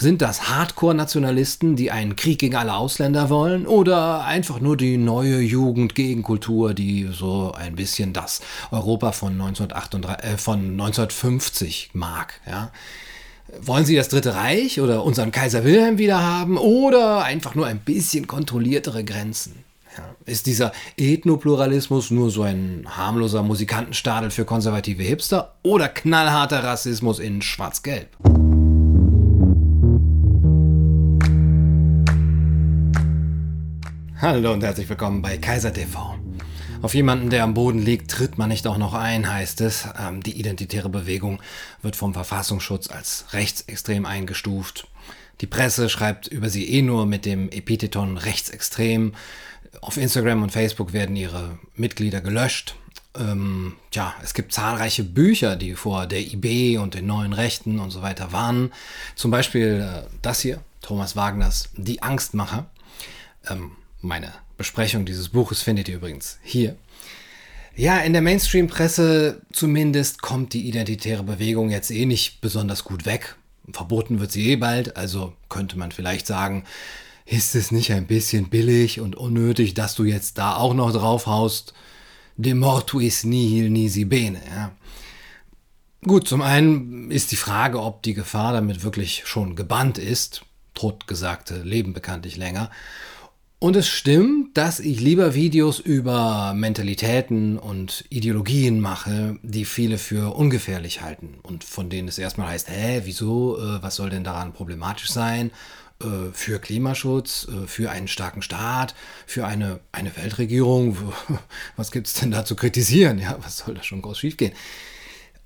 Sind das Hardcore-Nationalisten, die einen Krieg gegen alle Ausländer wollen? Oder einfach nur die neue Jugendgegenkultur, die so ein bisschen das Europa von, 1938, äh, von 1950 mag? Ja? Wollen Sie das Dritte Reich oder unseren Kaiser Wilhelm wieder haben? Oder einfach nur ein bisschen kontrolliertere Grenzen? Ja? Ist dieser Ethnopluralismus nur so ein harmloser Musikantenstadel für konservative Hipster? Oder knallharter Rassismus in Schwarz-Gelb? Hallo und herzlich willkommen bei Kaiser TV. Auf jemanden, der am Boden liegt, tritt man nicht auch noch ein, heißt es. Ähm, die identitäre Bewegung wird vom Verfassungsschutz als rechtsextrem eingestuft. Die Presse schreibt über sie eh nur mit dem Epitheton rechtsextrem. Auf Instagram und Facebook werden ihre Mitglieder gelöscht. Ähm, ja, es gibt zahlreiche Bücher, die vor der IB und den neuen Rechten und so weiter warnen. Zum Beispiel äh, das hier, Thomas Wagners Die Angstmacher. Ähm, meine Besprechung dieses Buches findet ihr übrigens hier. Ja, in der Mainstream-Presse zumindest kommt die identitäre Bewegung jetzt eh nicht besonders gut weg. Verboten wird sie eh bald, also könnte man vielleicht sagen, ist es nicht ein bisschen billig und unnötig, dass du jetzt da auch noch draufhaust? De mortuis nihil nisi bene, ja. Gut, zum einen ist die Frage, ob die Gefahr damit wirklich schon gebannt ist. Totgesagte leben bekanntlich länger. Und es stimmt, dass ich lieber Videos über Mentalitäten und Ideologien mache, die viele für ungefährlich halten und von denen es erstmal heißt, hä, wieso, äh, was soll denn daran problematisch sein? Äh, für Klimaschutz, äh, für einen starken Staat, für eine, eine Weltregierung, was gibt es denn da zu kritisieren? Ja, was soll da schon groß schiefgehen?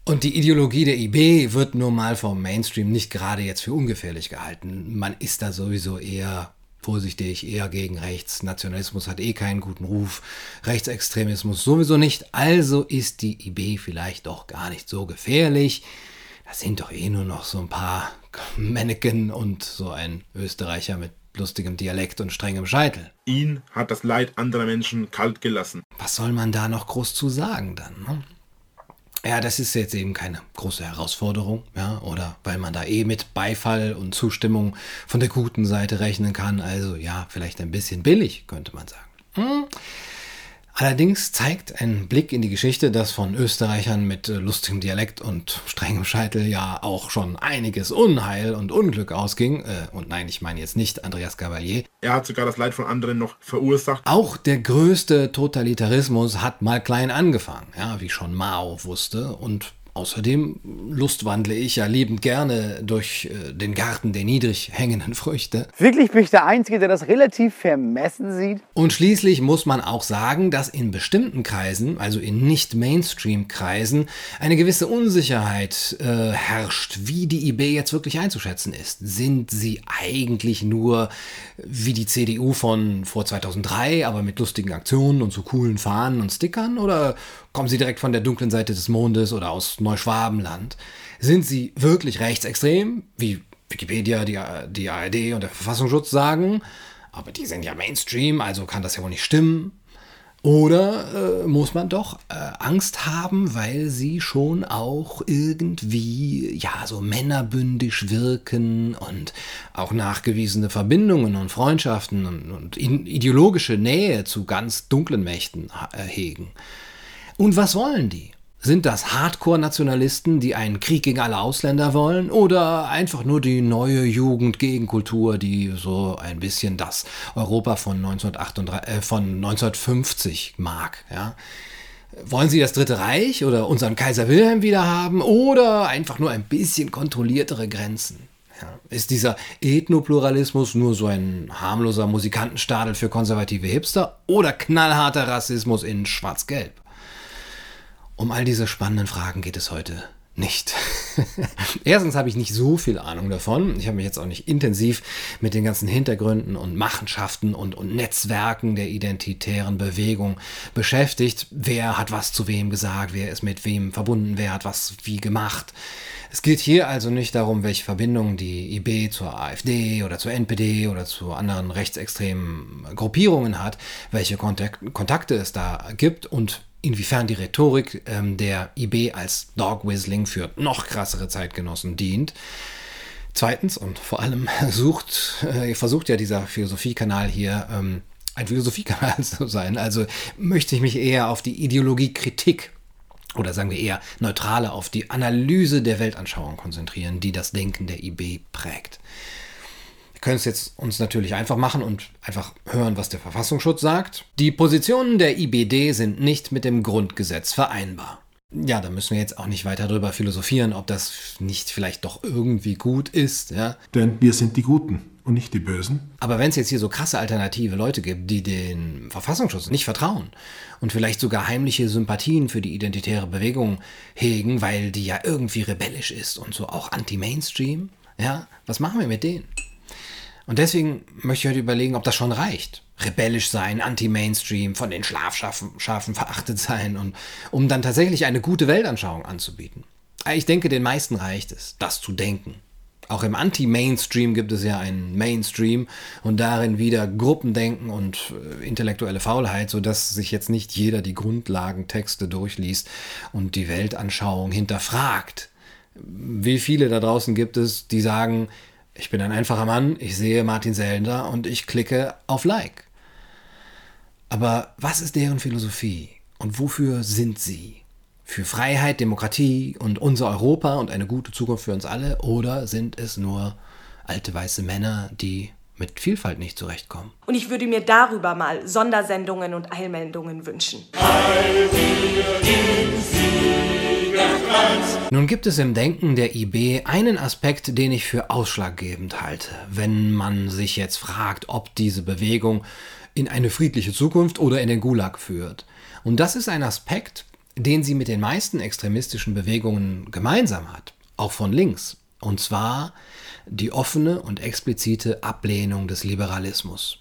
Und die Ideologie der IB wird nun mal vom Mainstream nicht gerade jetzt für ungefährlich gehalten. Man ist da sowieso eher vorsichtig, eher gegen rechts. Nationalismus hat eh keinen guten Ruf. Rechtsextremismus sowieso nicht. Also ist die IB vielleicht doch gar nicht so gefährlich. Das sind doch eh nur noch so ein paar Mannequin und so ein Österreicher mit lustigem Dialekt und strengem Scheitel. Ihn hat das Leid anderer Menschen kalt gelassen. Was soll man da noch groß zu sagen dann? Ne? Ja, das ist jetzt eben keine große Herausforderung, ja, oder weil man da eh mit Beifall und Zustimmung von der guten Seite rechnen kann. Also ja, vielleicht ein bisschen billig, könnte man sagen. Hm. Allerdings zeigt ein Blick in die Geschichte, dass von Österreichern mit äh, lustigem Dialekt und strengem Scheitel ja auch schon einiges Unheil und Unglück ausging. Äh, und nein, ich meine jetzt nicht Andreas Cavalier. Er hat sogar das Leid von anderen noch verursacht. Auch der größte Totalitarismus hat mal klein angefangen, ja, wie schon Mao wusste. Und Außerdem lustwandle ich ja liebend gerne durch äh, den Garten der niedrig hängenden Früchte. Wirklich bin ich der Einzige, der das relativ vermessen sieht? Und schließlich muss man auch sagen, dass in bestimmten Kreisen, also in nicht-Mainstream-Kreisen, eine gewisse Unsicherheit äh, herrscht, wie die IB jetzt wirklich einzuschätzen ist. Sind sie eigentlich nur wie die CDU von vor 2003, aber mit lustigen Aktionen und so coolen Fahnen und Stickern? Oder Kommen sie direkt von der dunklen Seite des Mondes oder aus Neuschwabenland? Sind sie wirklich rechtsextrem, wie Wikipedia, die, die ARD und der Verfassungsschutz sagen? Aber die sind ja Mainstream, also kann das ja wohl nicht stimmen. Oder äh, muss man doch äh, Angst haben, weil sie schon auch irgendwie, ja, so männerbündisch wirken und auch nachgewiesene Verbindungen und Freundschaften und, und ideologische Nähe zu ganz dunklen Mächten äh, hegen? Und was wollen die? Sind das Hardcore-Nationalisten, die einen Krieg gegen alle Ausländer wollen? Oder einfach nur die neue Jugendgegenkultur, die so ein bisschen das Europa von, 1938, äh, von 1950 mag? Ja? Wollen sie das Dritte Reich oder unseren Kaiser Wilhelm wieder haben? Oder einfach nur ein bisschen kontrolliertere Grenzen? Ja, ist dieser Ethnopluralismus nur so ein harmloser Musikantenstadel für konservative Hipster oder knallharter Rassismus in Schwarz-Gelb? Um all diese spannenden Fragen geht es heute nicht. Erstens habe ich nicht so viel Ahnung davon. Ich habe mich jetzt auch nicht intensiv mit den ganzen Hintergründen und Machenschaften und, und Netzwerken der identitären Bewegung beschäftigt. Wer hat was zu wem gesagt, wer ist mit wem verbunden, wer hat was wie gemacht. Es geht hier also nicht darum, welche Verbindungen die IB zur AfD oder zur NPD oder zu anderen rechtsextremen Gruppierungen hat, welche Kontakte es da gibt und inwiefern die Rhetorik ähm, der IB als Dog Whistling für noch krassere Zeitgenossen dient. Zweitens und vor allem sucht, äh, versucht ja dieser Philosophiekanal hier ähm, ein Philosophiekanal zu sein. Also möchte ich mich eher auf die Ideologiekritik oder sagen wir eher neutraler auf die Analyse der Weltanschauung konzentrieren, die das Denken der IB prägt. Können es jetzt uns natürlich einfach machen und einfach hören, was der Verfassungsschutz sagt. Die Positionen der IBD sind nicht mit dem Grundgesetz vereinbar. Ja, da müssen wir jetzt auch nicht weiter darüber philosophieren, ob das nicht vielleicht doch irgendwie gut ist. Ja? Denn wir sind die Guten und nicht die Bösen. Aber wenn es jetzt hier so krasse alternative Leute gibt, die den Verfassungsschutz nicht vertrauen und vielleicht sogar heimliche Sympathien für die identitäre Bewegung hegen, weil die ja irgendwie rebellisch ist und so auch anti-Mainstream, ja, was machen wir mit denen? Und deswegen möchte ich heute überlegen, ob das schon reicht. Rebellisch sein, anti-Mainstream, von den Schlafschafen verachtet sein und um dann tatsächlich eine gute Weltanschauung anzubieten. Ich denke, den meisten reicht es, das zu denken. Auch im Anti-Mainstream gibt es ja einen Mainstream und darin wieder Gruppendenken und äh, intellektuelle Faulheit, sodass sich jetzt nicht jeder die Grundlagentexte durchliest und die Weltanschauung hinterfragt. Wie viele da draußen gibt es, die sagen, ich bin ein einfacher Mann, ich sehe Martin Sellender und ich klicke auf Like. Aber was ist deren Philosophie und wofür sind sie? Für Freiheit, Demokratie und unser Europa und eine gute Zukunft für uns alle? Oder sind es nur alte weiße Männer, die mit Vielfalt nicht zurechtkommen? Und ich würde mir darüber mal Sondersendungen und Eilmeldungen wünschen. Nun gibt es im Denken der IB einen Aspekt, den ich für ausschlaggebend halte, wenn man sich jetzt fragt, ob diese Bewegung in eine friedliche Zukunft oder in den Gulag führt. Und das ist ein Aspekt, den sie mit den meisten extremistischen Bewegungen gemeinsam hat, auch von links. Und zwar die offene und explizite Ablehnung des Liberalismus.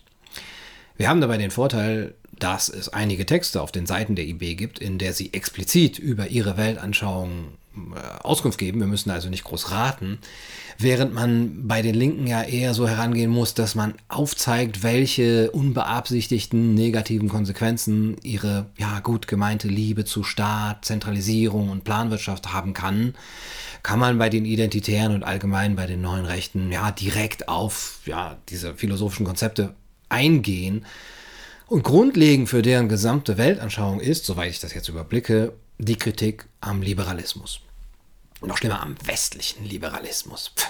Wir haben dabei den Vorteil, dass es einige Texte auf den Seiten der IB gibt, in der sie explizit über ihre Weltanschauung äh, Auskunft geben. Wir müssen also nicht groß raten. Während man bei den Linken ja eher so herangehen muss, dass man aufzeigt, welche unbeabsichtigten negativen Konsequenzen ihre ja gut gemeinte Liebe zu Staat, Zentralisierung und Planwirtschaft haben kann, kann man bei den Identitären und allgemein bei den neuen Rechten ja direkt auf ja diese philosophischen Konzepte eingehen. Und grundlegend für deren gesamte Weltanschauung ist, soweit ich das jetzt überblicke, die Kritik am Liberalismus. Noch schlimmer am westlichen Liberalismus. Pff.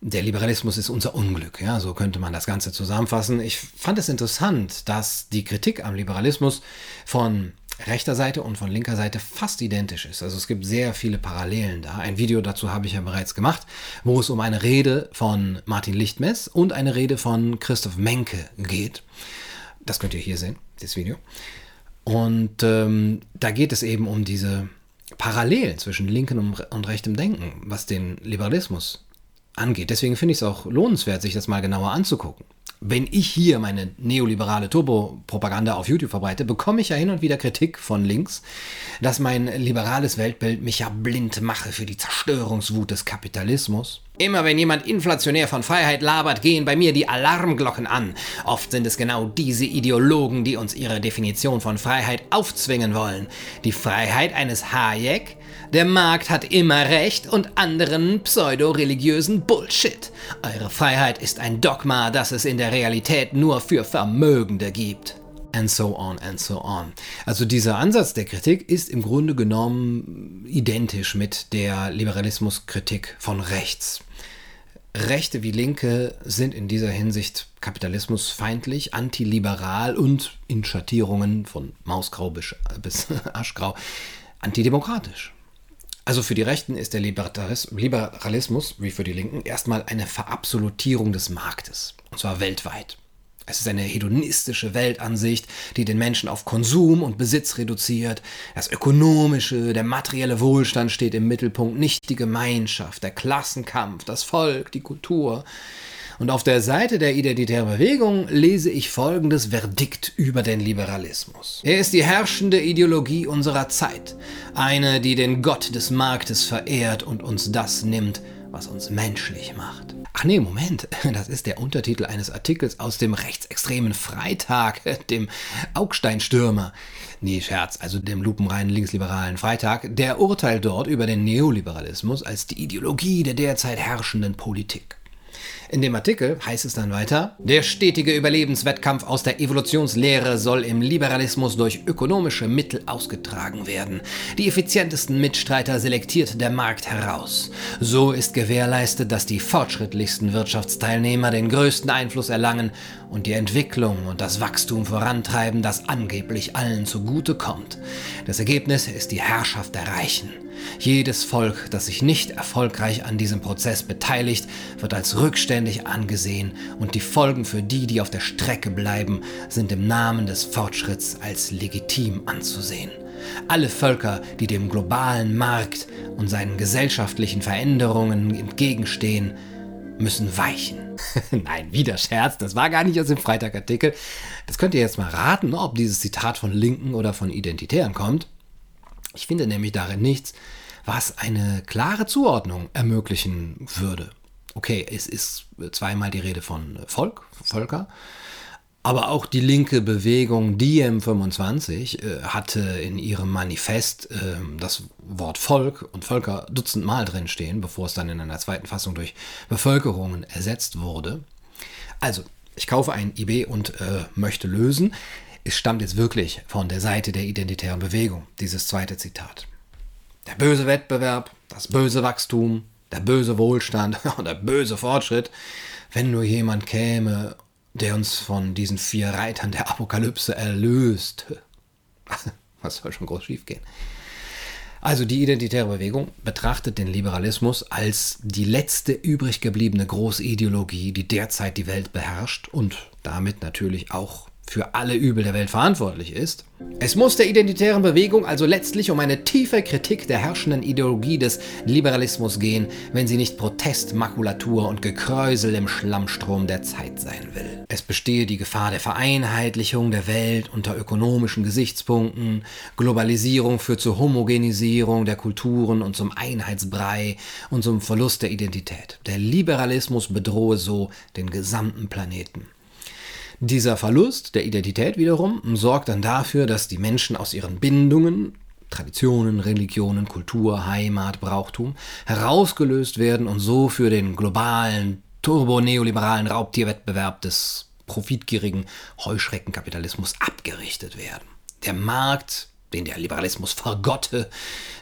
Der Liberalismus ist unser Unglück, ja, so könnte man das Ganze zusammenfassen. Ich fand es interessant, dass die Kritik am Liberalismus von rechter Seite und von linker Seite fast identisch ist. Also es gibt sehr viele Parallelen da. Ein Video dazu habe ich ja bereits gemacht, wo es um eine Rede von Martin Lichtmess und eine Rede von Christoph Menke geht. Das könnt ihr hier sehen, dieses Video. Und ähm, da geht es eben um diese Parallelen zwischen linkem und rechtem Denken, was den Liberalismus angeht. Deswegen finde ich es auch lohnenswert, sich das mal genauer anzugucken wenn ich hier meine neoliberale Turbo-Propaganda auf YouTube verbreite, bekomme ich ja hin und wieder Kritik von links, dass mein liberales Weltbild mich ja blind mache für die Zerstörungswut des Kapitalismus. Immer wenn jemand inflationär von Freiheit labert, gehen bei mir die Alarmglocken an. Oft sind es genau diese Ideologen, die uns ihre Definition von Freiheit aufzwingen wollen. Die Freiheit eines Hayek, der Markt hat immer recht und anderen pseudo-religiösen Bullshit. Eure Freiheit ist ein Dogma, das es in der Realität nur für Vermögende gibt. And so on and so on. Also dieser Ansatz der Kritik ist im Grunde genommen identisch mit der Liberalismuskritik von rechts. Rechte wie Linke sind in dieser Hinsicht kapitalismusfeindlich, antiliberal und in Schattierungen von Mausgrau bis, Aschgrau antidemokratisch. Also für die Rechten ist der Liberalismus, wie für die Linken, erstmal eine Verabsolutierung des Marktes. Und zwar weltweit. Es ist eine hedonistische Weltansicht, die den Menschen auf Konsum und Besitz reduziert. Das ökonomische, der materielle Wohlstand steht im Mittelpunkt, nicht die Gemeinschaft, der Klassenkampf, das Volk, die Kultur. Und auf der Seite der identitären Bewegung lese ich folgendes Verdikt über den Liberalismus. Er ist die herrschende Ideologie unserer Zeit, eine, die den Gott des Marktes verehrt und uns das nimmt, was uns menschlich macht. Ach nee, Moment, das ist der Untertitel eines Artikels aus dem rechtsextremen Freitag, dem Augsteinstürmer. Nee, Scherz, also dem lupenreinen linksliberalen Freitag, der urteilt dort über den Neoliberalismus als die Ideologie der derzeit herrschenden Politik. In dem Artikel heißt es dann weiter, der stetige Überlebenswettkampf aus der Evolutionslehre soll im Liberalismus durch ökonomische Mittel ausgetragen werden. Die effizientesten Mitstreiter selektiert der Markt heraus. So ist gewährleistet, dass die fortschrittlichsten Wirtschaftsteilnehmer den größten Einfluss erlangen und die Entwicklung und das Wachstum vorantreiben, das angeblich allen zugute kommt. Das Ergebnis ist die Herrschaft der Reichen. Jedes Volk, das sich nicht erfolgreich an diesem Prozess beteiligt, wird als rückständig angesehen und die Folgen für die, die auf der Strecke bleiben, sind im Namen des Fortschritts als legitim anzusehen. Alle Völker, die dem globalen Markt und seinen gesellschaftlichen Veränderungen entgegenstehen, müssen weichen. Nein, wieder Scherz, das war gar nicht aus dem Freitagartikel. Das könnt ihr jetzt mal raten, ob dieses Zitat von Linken oder von Identitären kommt. Ich finde nämlich darin nichts, was eine klare Zuordnung ermöglichen würde. Okay, es ist zweimal die Rede von Volk, Völker, aber auch die linke Bewegung Diem25 äh, hatte in ihrem Manifest äh, das Wort Volk und Völker dutzendmal drinstehen, bevor es dann in einer zweiten Fassung durch Bevölkerungen ersetzt wurde. Also, ich kaufe ein IB und äh, möchte lösen. Es stammt jetzt wirklich von der Seite der identitären Bewegung, dieses zweite Zitat. Der böse Wettbewerb, das böse Wachstum, der böse Wohlstand und der böse Fortschritt, wenn nur jemand käme, der uns von diesen vier Reitern der Apokalypse erlöst. Was soll schon groß schiefgehen? Also die identitäre Bewegung betrachtet den Liberalismus als die letzte übrig gebliebene Großideologie, die derzeit die Welt beherrscht und damit natürlich auch für alle Übel der Welt verantwortlich ist. Es muss der identitären Bewegung also letztlich um eine tiefe Kritik der herrschenden Ideologie des Liberalismus gehen, wenn sie nicht Protest, Makulatur und Gekräusel im Schlammstrom der Zeit sein will. Es bestehe die Gefahr der Vereinheitlichung der Welt unter ökonomischen Gesichtspunkten, Globalisierung führt zur Homogenisierung der Kulturen und zum Einheitsbrei und zum Verlust der Identität. Der Liberalismus bedrohe so den gesamten Planeten. Dieser Verlust der Identität wiederum sorgt dann dafür, dass die Menschen aus ihren Bindungen, Traditionen, Religionen, Kultur, Heimat, Brauchtum herausgelöst werden und so für den globalen, turbo-neoliberalen Raubtierwettbewerb des profitgierigen Heuschreckenkapitalismus abgerichtet werden. Der Markt den der Liberalismus vergotte.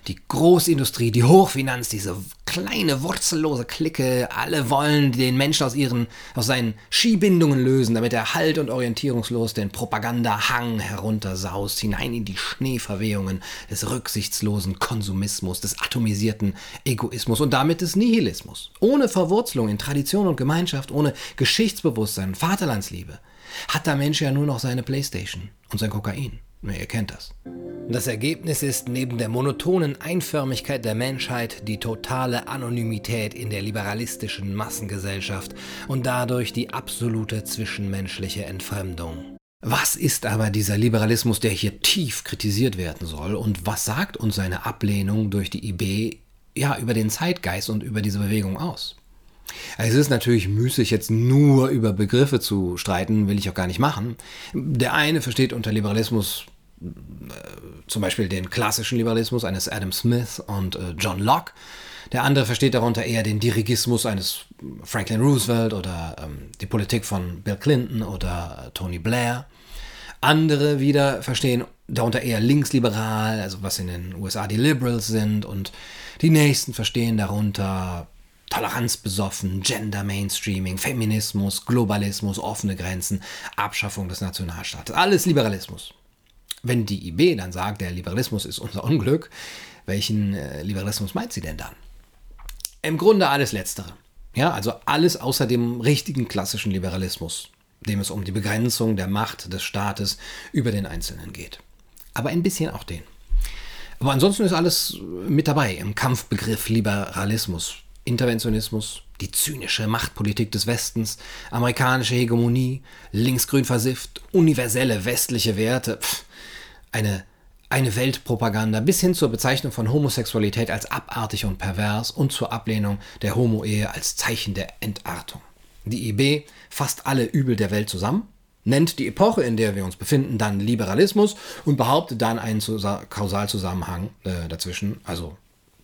Die Großindustrie, die Hochfinanz, diese kleine wurzellose Clique, alle wollen den Menschen aus ihren, aus seinen Skibindungen lösen, damit er halt und orientierungslos den Propagandahang heruntersaust, hinein in die Schneeverwehungen des rücksichtslosen Konsumismus, des atomisierten Egoismus und damit des Nihilismus. Ohne Verwurzelung in Tradition und Gemeinschaft, ohne Geschichtsbewusstsein, Vaterlandsliebe, hat der Mensch ja nur noch seine Playstation und sein Kokain. Ihr kennt das. Das Ergebnis ist neben der monotonen Einförmigkeit der Menschheit die totale Anonymität in der liberalistischen Massengesellschaft und dadurch die absolute zwischenmenschliche Entfremdung. Was ist aber dieser Liberalismus, der hier tief kritisiert werden soll und was sagt uns seine Ablehnung durch die IB ja über den Zeitgeist und über diese Bewegung aus? Es ist natürlich müßig, jetzt nur über Begriffe zu streiten, will ich auch gar nicht machen. Der eine versteht unter Liberalismus zum Beispiel den klassischen Liberalismus eines Adam Smith und äh, John Locke. Der andere versteht darunter eher den Dirigismus eines Franklin Roosevelt oder ähm, die Politik von Bill Clinton oder äh, Tony Blair. Andere wieder verstehen darunter eher linksliberal, also was in den USA die Liberals sind. Und die nächsten verstehen darunter Toleranzbesoffen, Gender Mainstreaming, Feminismus, Globalismus, offene Grenzen, Abschaffung des Nationalstaates. Alles Liberalismus. Wenn die IB dann sagt, der Liberalismus ist unser Unglück, welchen äh, Liberalismus meint sie denn dann? Im Grunde alles Letztere. Ja, also alles außer dem richtigen klassischen Liberalismus, dem es um die Begrenzung der Macht des Staates über den Einzelnen geht. Aber ein bisschen auch den. Aber ansonsten ist alles mit dabei im Kampfbegriff Liberalismus. Interventionismus, die zynische Machtpolitik des Westens, amerikanische Hegemonie, linksgrün versifft, universelle westliche Werte, pff, eine eine Weltpropaganda bis hin zur Bezeichnung von Homosexualität als abartig und pervers und zur Ablehnung der Homo-Ehe als Zeichen der Entartung. Die IB fasst alle Übel der Welt zusammen, nennt die Epoche, in der wir uns befinden, dann Liberalismus und behauptet dann einen Kausalzusammenhang äh, dazwischen, also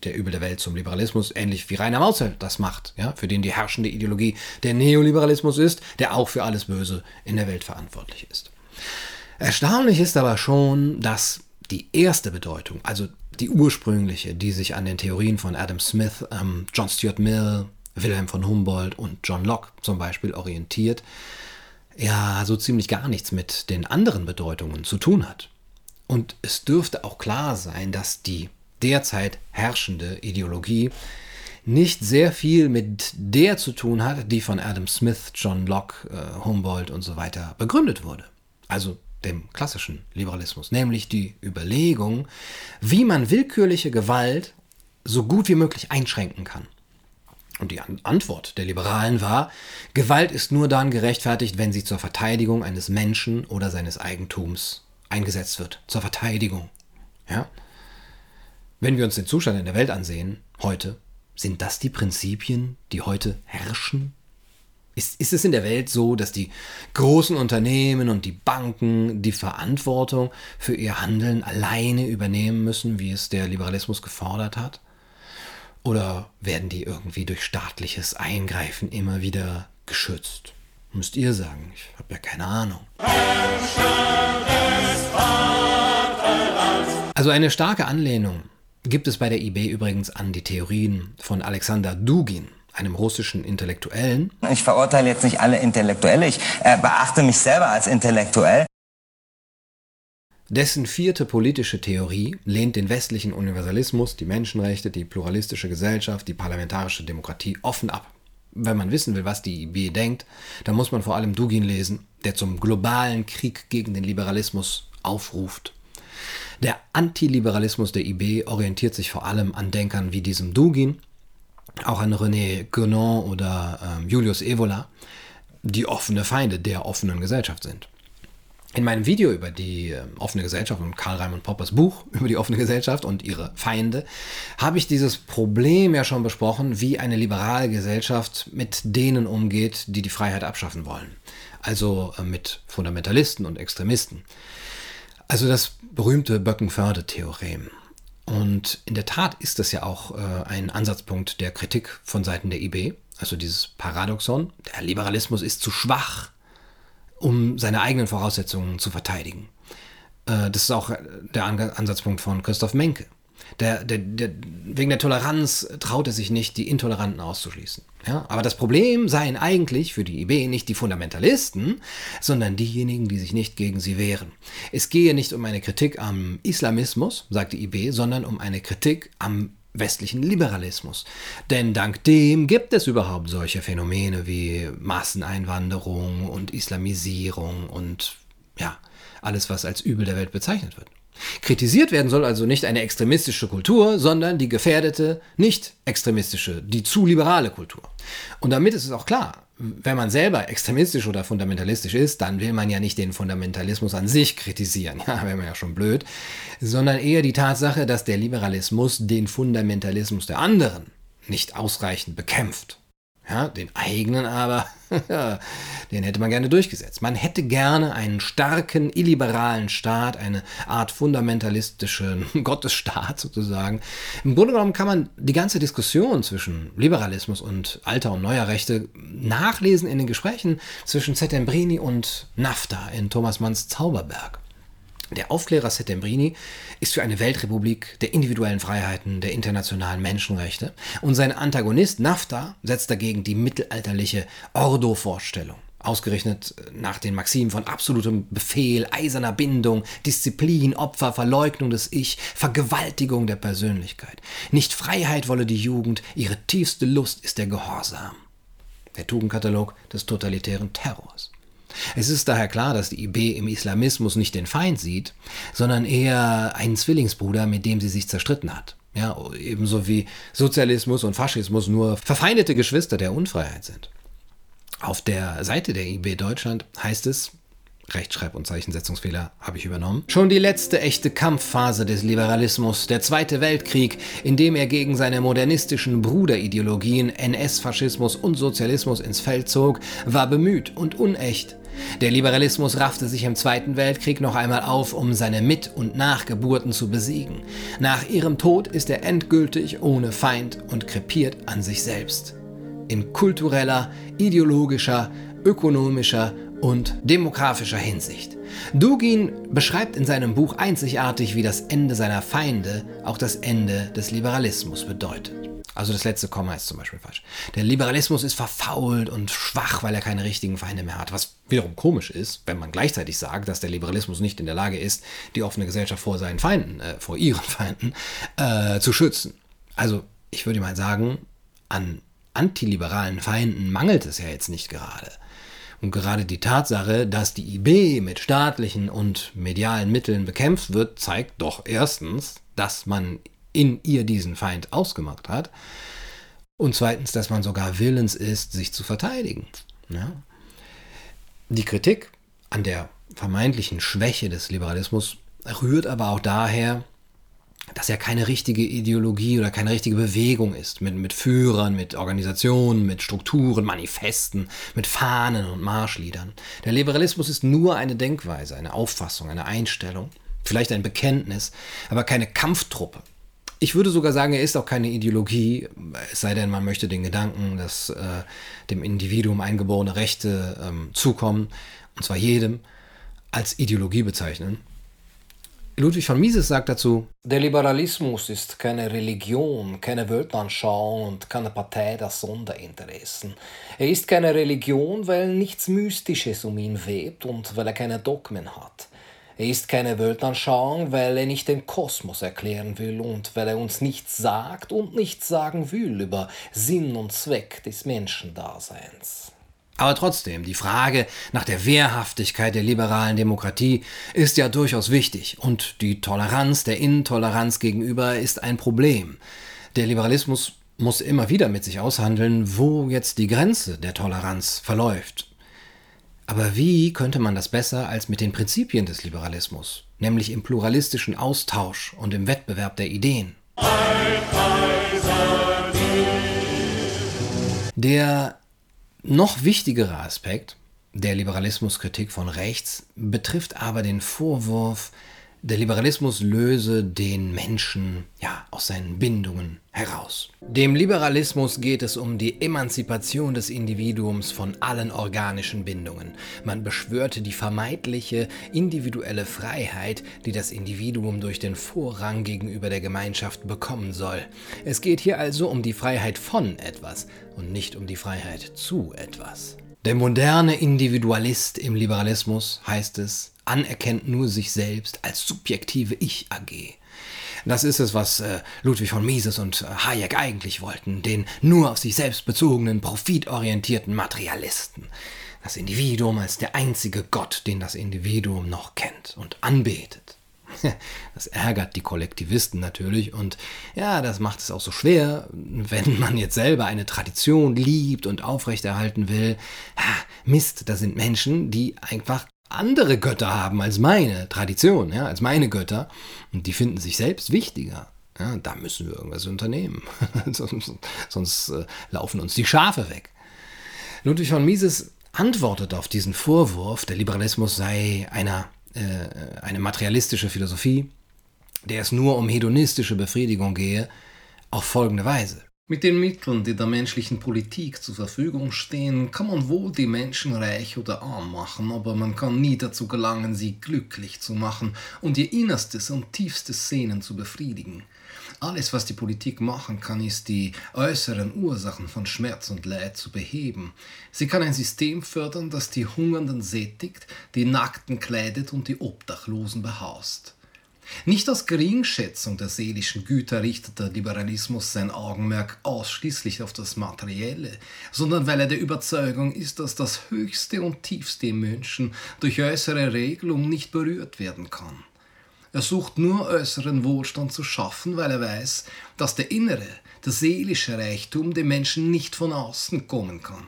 der Übel der Welt zum Liberalismus, ähnlich wie Rainer Mausfeld das macht, ja, für den die herrschende Ideologie der Neoliberalismus ist, der auch für alles Böse in der Welt verantwortlich ist. Erstaunlich ist aber schon, dass die erste Bedeutung, also die ursprüngliche, die sich an den Theorien von Adam Smith, ähm, John Stuart Mill, Wilhelm von Humboldt und John Locke zum Beispiel orientiert, ja so ziemlich gar nichts mit den anderen Bedeutungen zu tun hat. Und es dürfte auch klar sein, dass die derzeit herrschende Ideologie nicht sehr viel mit der zu tun hat, die von Adam Smith, John Locke, äh, Humboldt und so weiter begründet wurde. Also dem klassischen Liberalismus, nämlich die Überlegung, wie man willkürliche Gewalt so gut wie möglich einschränken kann. Und die Antwort der Liberalen war, Gewalt ist nur dann gerechtfertigt, wenn sie zur Verteidigung eines Menschen oder seines Eigentums eingesetzt wird. Zur Verteidigung. Ja? Wenn wir uns den Zustand in der Welt ansehen, heute, sind das die Prinzipien, die heute herrschen ist, ist es in der Welt so, dass die großen Unternehmen und die Banken die Verantwortung für ihr Handeln alleine übernehmen müssen, wie es der Liberalismus gefordert hat? Oder werden die irgendwie durch staatliches Eingreifen immer wieder geschützt? Müsst ihr sagen, ich habe ja keine Ahnung. Also eine starke Anlehnung gibt es bei der IB übrigens an die Theorien von Alexander Dugin, einem russischen Intellektuellen. Ich verurteile jetzt nicht alle Intellektuelle, ich äh, beachte mich selber als intellektuell. Dessen vierte politische Theorie lehnt den westlichen Universalismus, die Menschenrechte, die pluralistische Gesellschaft, die parlamentarische Demokratie offen ab. Wenn man wissen will, was die IB denkt, dann muss man vor allem Dugin lesen, der zum globalen Krieg gegen den Liberalismus aufruft. Der Antiliberalismus der IB orientiert sich vor allem an Denkern wie diesem Dugin, auch an René Guénon oder ähm, Julius Evola, die offene Feinde der offenen Gesellschaft sind. In meinem Video über die äh, offene Gesellschaft und Karl Raimund Poppers Buch über die offene Gesellschaft und ihre Feinde habe ich dieses Problem ja schon besprochen, wie eine liberale Gesellschaft mit denen umgeht, die die Freiheit abschaffen wollen. Also äh, mit Fundamentalisten und Extremisten. Also das berühmte Böckenförde-Theorem. Und in der Tat ist das ja auch äh, ein Ansatzpunkt der Kritik von Seiten der IB, also dieses Paradoxon, der Liberalismus ist zu schwach, um seine eigenen Voraussetzungen zu verteidigen. Äh, das ist auch der Ansatzpunkt von Christoph Menke. Der, der, der, wegen der Toleranz traut er sich nicht, die Intoleranten auszuschließen. Ja? Aber das Problem seien eigentlich für die IB nicht die Fundamentalisten, sondern diejenigen, die sich nicht gegen sie wehren. Es gehe nicht um eine Kritik am Islamismus, sagt die IB, sondern um eine Kritik am westlichen Liberalismus. Denn dank dem gibt es überhaupt solche Phänomene wie Masseneinwanderung und Islamisierung und ja, alles, was als Übel der Welt bezeichnet wird. Kritisiert werden soll also nicht eine extremistische Kultur, sondern die gefährdete, nicht extremistische, die zu liberale Kultur. Und damit ist es auch klar, wenn man selber extremistisch oder fundamentalistisch ist, dann will man ja nicht den Fundamentalismus an sich kritisieren, ja, wäre man ja schon blöd, sondern eher die Tatsache, dass der Liberalismus den Fundamentalismus der anderen nicht ausreichend bekämpft. Ja, den eigenen aber, den hätte man gerne durchgesetzt. Man hätte gerne einen starken, illiberalen Staat, eine Art fundamentalistischen Gottesstaat sozusagen. Im Grunde genommen kann man die ganze Diskussion zwischen Liberalismus und alter und neuer Rechte nachlesen in den Gesprächen zwischen Settembrini und NAFTA in Thomas Manns Zauberberg. Der Aufklärer Settembrini ist für eine Weltrepublik der individuellen Freiheiten, der internationalen Menschenrechte und sein Antagonist NAFTA setzt dagegen die mittelalterliche Ordo-Vorstellung. Ausgerechnet nach den Maximen von absolutem Befehl, eiserner Bindung, Disziplin, Opfer, Verleugnung des Ich, Vergewaltigung der Persönlichkeit. Nicht Freiheit wolle die Jugend, ihre tiefste Lust ist der Gehorsam. Der Tugendkatalog des totalitären Terrors. Es ist daher klar, dass die IB im Islamismus nicht den Feind sieht, sondern eher einen Zwillingsbruder, mit dem sie sich zerstritten hat. Ja, ebenso wie Sozialismus und Faschismus nur verfeindete Geschwister der Unfreiheit sind. Auf der Seite der IB Deutschland heißt es, Rechtschreib- und Zeichensetzungsfehler habe ich übernommen. Schon die letzte echte Kampfphase des Liberalismus, der Zweite Weltkrieg, in dem er gegen seine modernistischen Bruderideologien NS-Faschismus und Sozialismus ins Feld zog, war bemüht und unecht. Der Liberalismus raffte sich im Zweiten Weltkrieg noch einmal auf, um seine Mit- und Nachgeburten zu besiegen. Nach ihrem Tod ist er endgültig ohne Feind und krepiert an sich selbst. In kultureller, ideologischer, ökonomischer und demografischer Hinsicht. Dugin beschreibt in seinem Buch einzigartig, wie das Ende seiner Feinde auch das Ende des Liberalismus bedeutet. Also das letzte Komma ist zum Beispiel falsch. Der Liberalismus ist verfault und schwach, weil er keine richtigen Feinde mehr hat. Was wiederum komisch ist, wenn man gleichzeitig sagt, dass der Liberalismus nicht in der Lage ist, die offene Gesellschaft vor seinen Feinden, äh, vor ihren Feinden, äh, zu schützen. Also ich würde mal sagen, an antiliberalen Feinden mangelt es ja jetzt nicht gerade. Und gerade die Tatsache, dass die IB mit staatlichen und medialen Mitteln bekämpft wird, zeigt doch erstens, dass man in ihr diesen Feind ausgemacht hat. Und zweitens, dass man sogar willens ist, sich zu verteidigen. Ja? Die Kritik an der vermeintlichen Schwäche des Liberalismus rührt aber auch daher, dass er keine richtige Ideologie oder keine richtige Bewegung ist, mit, mit Führern, mit Organisationen, mit Strukturen, Manifesten, mit Fahnen und Marschliedern. Der Liberalismus ist nur eine Denkweise, eine Auffassung, eine Einstellung, vielleicht ein Bekenntnis, aber keine Kampftruppe, ich würde sogar sagen, er ist auch keine Ideologie, es sei denn, man möchte den Gedanken, dass äh, dem Individuum eingeborene Rechte ähm, zukommen, und zwar jedem, als Ideologie bezeichnen. Ludwig von Mises sagt dazu, der Liberalismus ist keine Religion, keine Weltanschauung und keine Partei der Sonderinteressen. Er ist keine Religion, weil nichts Mystisches um ihn webt und weil er keine Dogmen hat. Er ist keine Weltanschauung, weil er nicht den Kosmos erklären will und weil er uns nichts sagt und nichts sagen will über Sinn und Zweck des Menschendaseins. Aber trotzdem, die Frage nach der Wehrhaftigkeit der liberalen Demokratie ist ja durchaus wichtig und die Toleranz der Intoleranz gegenüber ist ein Problem. Der Liberalismus muss immer wieder mit sich aushandeln, wo jetzt die Grenze der Toleranz verläuft. Aber wie könnte man das besser als mit den Prinzipien des Liberalismus, nämlich im pluralistischen Austausch und im Wettbewerb der Ideen? Der noch wichtigere Aspekt der Liberalismuskritik von rechts betrifft aber den Vorwurf, der Liberalismus löse den Menschen ja aus seinen Bindungen heraus. Dem Liberalismus geht es um die Emanzipation des Individuums von allen organischen Bindungen. Man beschwörte die vermeintliche individuelle Freiheit, die das Individuum durch den Vorrang gegenüber der Gemeinschaft bekommen soll. Es geht hier also um die Freiheit von etwas und nicht um die Freiheit zu etwas. Der moderne Individualist im Liberalismus, heißt es, anerkennt nur sich selbst als subjektive Ich-AG. Das ist es, was äh, Ludwig von Mises und äh, Hayek eigentlich wollten, den nur auf sich selbst bezogenen, profitorientierten Materialisten. Das Individuum als der einzige Gott, den das Individuum noch kennt und anbetet. Das ärgert die Kollektivisten natürlich und ja, das macht es auch so schwer, wenn man jetzt selber eine Tradition liebt und aufrechterhalten will. Mist, da sind Menschen, die einfach andere Götter haben als meine Tradition, ja, als meine Götter. Und die finden sich selbst wichtiger. Ja, da müssen wir irgendwas unternehmen. sonst, sonst äh, laufen uns die Schafe weg. Ludwig von Mises antwortet auf diesen Vorwurf, der Liberalismus sei einer, äh, eine materialistische Philosophie, der es nur um hedonistische Befriedigung gehe, auf folgende Weise. Mit den Mitteln, die der menschlichen Politik zur Verfügung stehen, kann man wohl die Menschen reich oder arm machen, aber man kann nie dazu gelangen, sie glücklich zu machen und ihr innerstes und tiefstes Sehnen zu befriedigen. Alles, was die Politik machen kann, ist die äußeren Ursachen von Schmerz und Leid zu beheben. Sie kann ein System fördern, das die Hungernden sättigt, die Nackten kleidet und die Obdachlosen behaust. Nicht aus Geringschätzung der seelischen Güter richtet der Liberalismus sein Augenmerk ausschließlich auf das Materielle, sondern weil er der Überzeugung ist, dass das Höchste und Tiefste im Menschen durch äußere Regelung nicht berührt werden kann. Er sucht nur äußeren Wohlstand zu schaffen, weil er weiß, dass der innere, der seelische Reichtum dem Menschen nicht von außen kommen kann,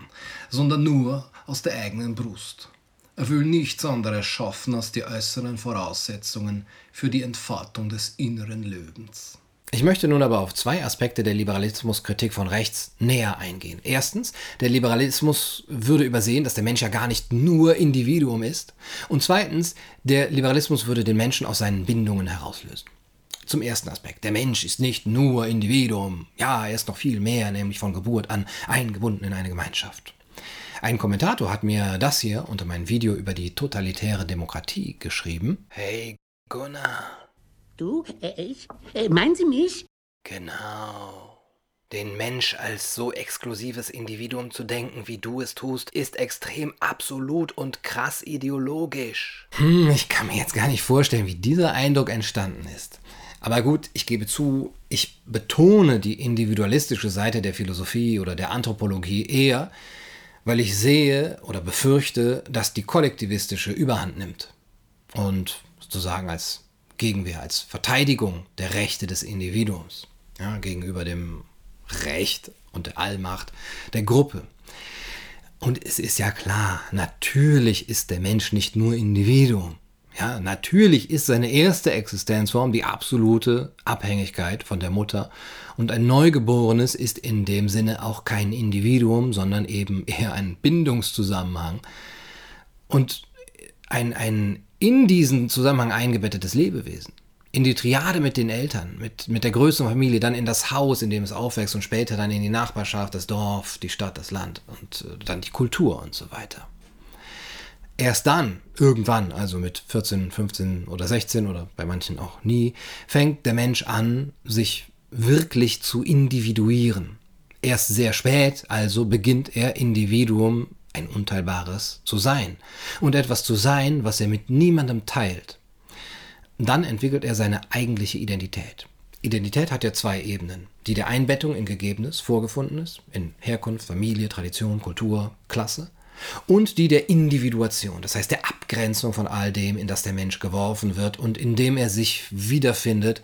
sondern nur aus der eigenen Brust. Er will nichts anderes schaffen als die äußeren Voraussetzungen für die Entfaltung des inneren Lebens. Ich möchte nun aber auf zwei Aspekte der Liberalismuskritik von rechts näher eingehen. Erstens, der Liberalismus würde übersehen, dass der Mensch ja gar nicht nur Individuum ist. Und zweitens, der Liberalismus würde den Menschen aus seinen Bindungen herauslösen. Zum ersten Aspekt. Der Mensch ist nicht nur Individuum. Ja, er ist noch viel mehr, nämlich von Geburt an eingebunden in eine Gemeinschaft. Ein Kommentator hat mir das hier unter mein Video über die totalitäre Demokratie geschrieben. Hey Gunnar. Du? Äh, ich? Äh, meinen Sie mich? Genau. Den Mensch als so exklusives Individuum zu denken, wie du es tust, ist extrem absolut und krass ideologisch. Hm, ich kann mir jetzt gar nicht vorstellen, wie dieser Eindruck entstanden ist. Aber gut, ich gebe zu, ich betone die individualistische Seite der Philosophie oder der Anthropologie eher, weil ich sehe oder befürchte, dass die kollektivistische überhand nimmt. Und sozusagen als Gegenwehr, als Verteidigung der Rechte des Individuums ja, gegenüber dem Recht und der Allmacht der Gruppe. Und es ist ja klar, natürlich ist der Mensch nicht nur Individuum. Ja, natürlich ist seine erste Existenzform die absolute Abhängigkeit von der Mutter und ein Neugeborenes ist in dem Sinne auch kein Individuum, sondern eben eher ein Bindungszusammenhang und ein, ein in diesen Zusammenhang eingebettetes Lebewesen. In die Triade mit den Eltern, mit, mit der größeren Familie, dann in das Haus, in dem es aufwächst und später dann in die Nachbarschaft, das Dorf, die Stadt, das Land und äh, dann die Kultur und so weiter. Erst dann, irgendwann, also mit 14, 15 oder 16 oder bei manchen auch nie, fängt der Mensch an, sich wirklich zu individuieren. Erst sehr spät also beginnt er Individuum, ein Unteilbares, zu sein. Und etwas zu sein, was er mit niemandem teilt. Dann entwickelt er seine eigentliche Identität. Identität hat ja zwei Ebenen. Die der Einbettung in Gegebenes, Vorgefundenes, in Herkunft, Familie, Tradition, Kultur, Klasse und die der Individuation, das heißt der Abgrenzung von all dem, in das der Mensch geworfen wird und in dem er sich wiederfindet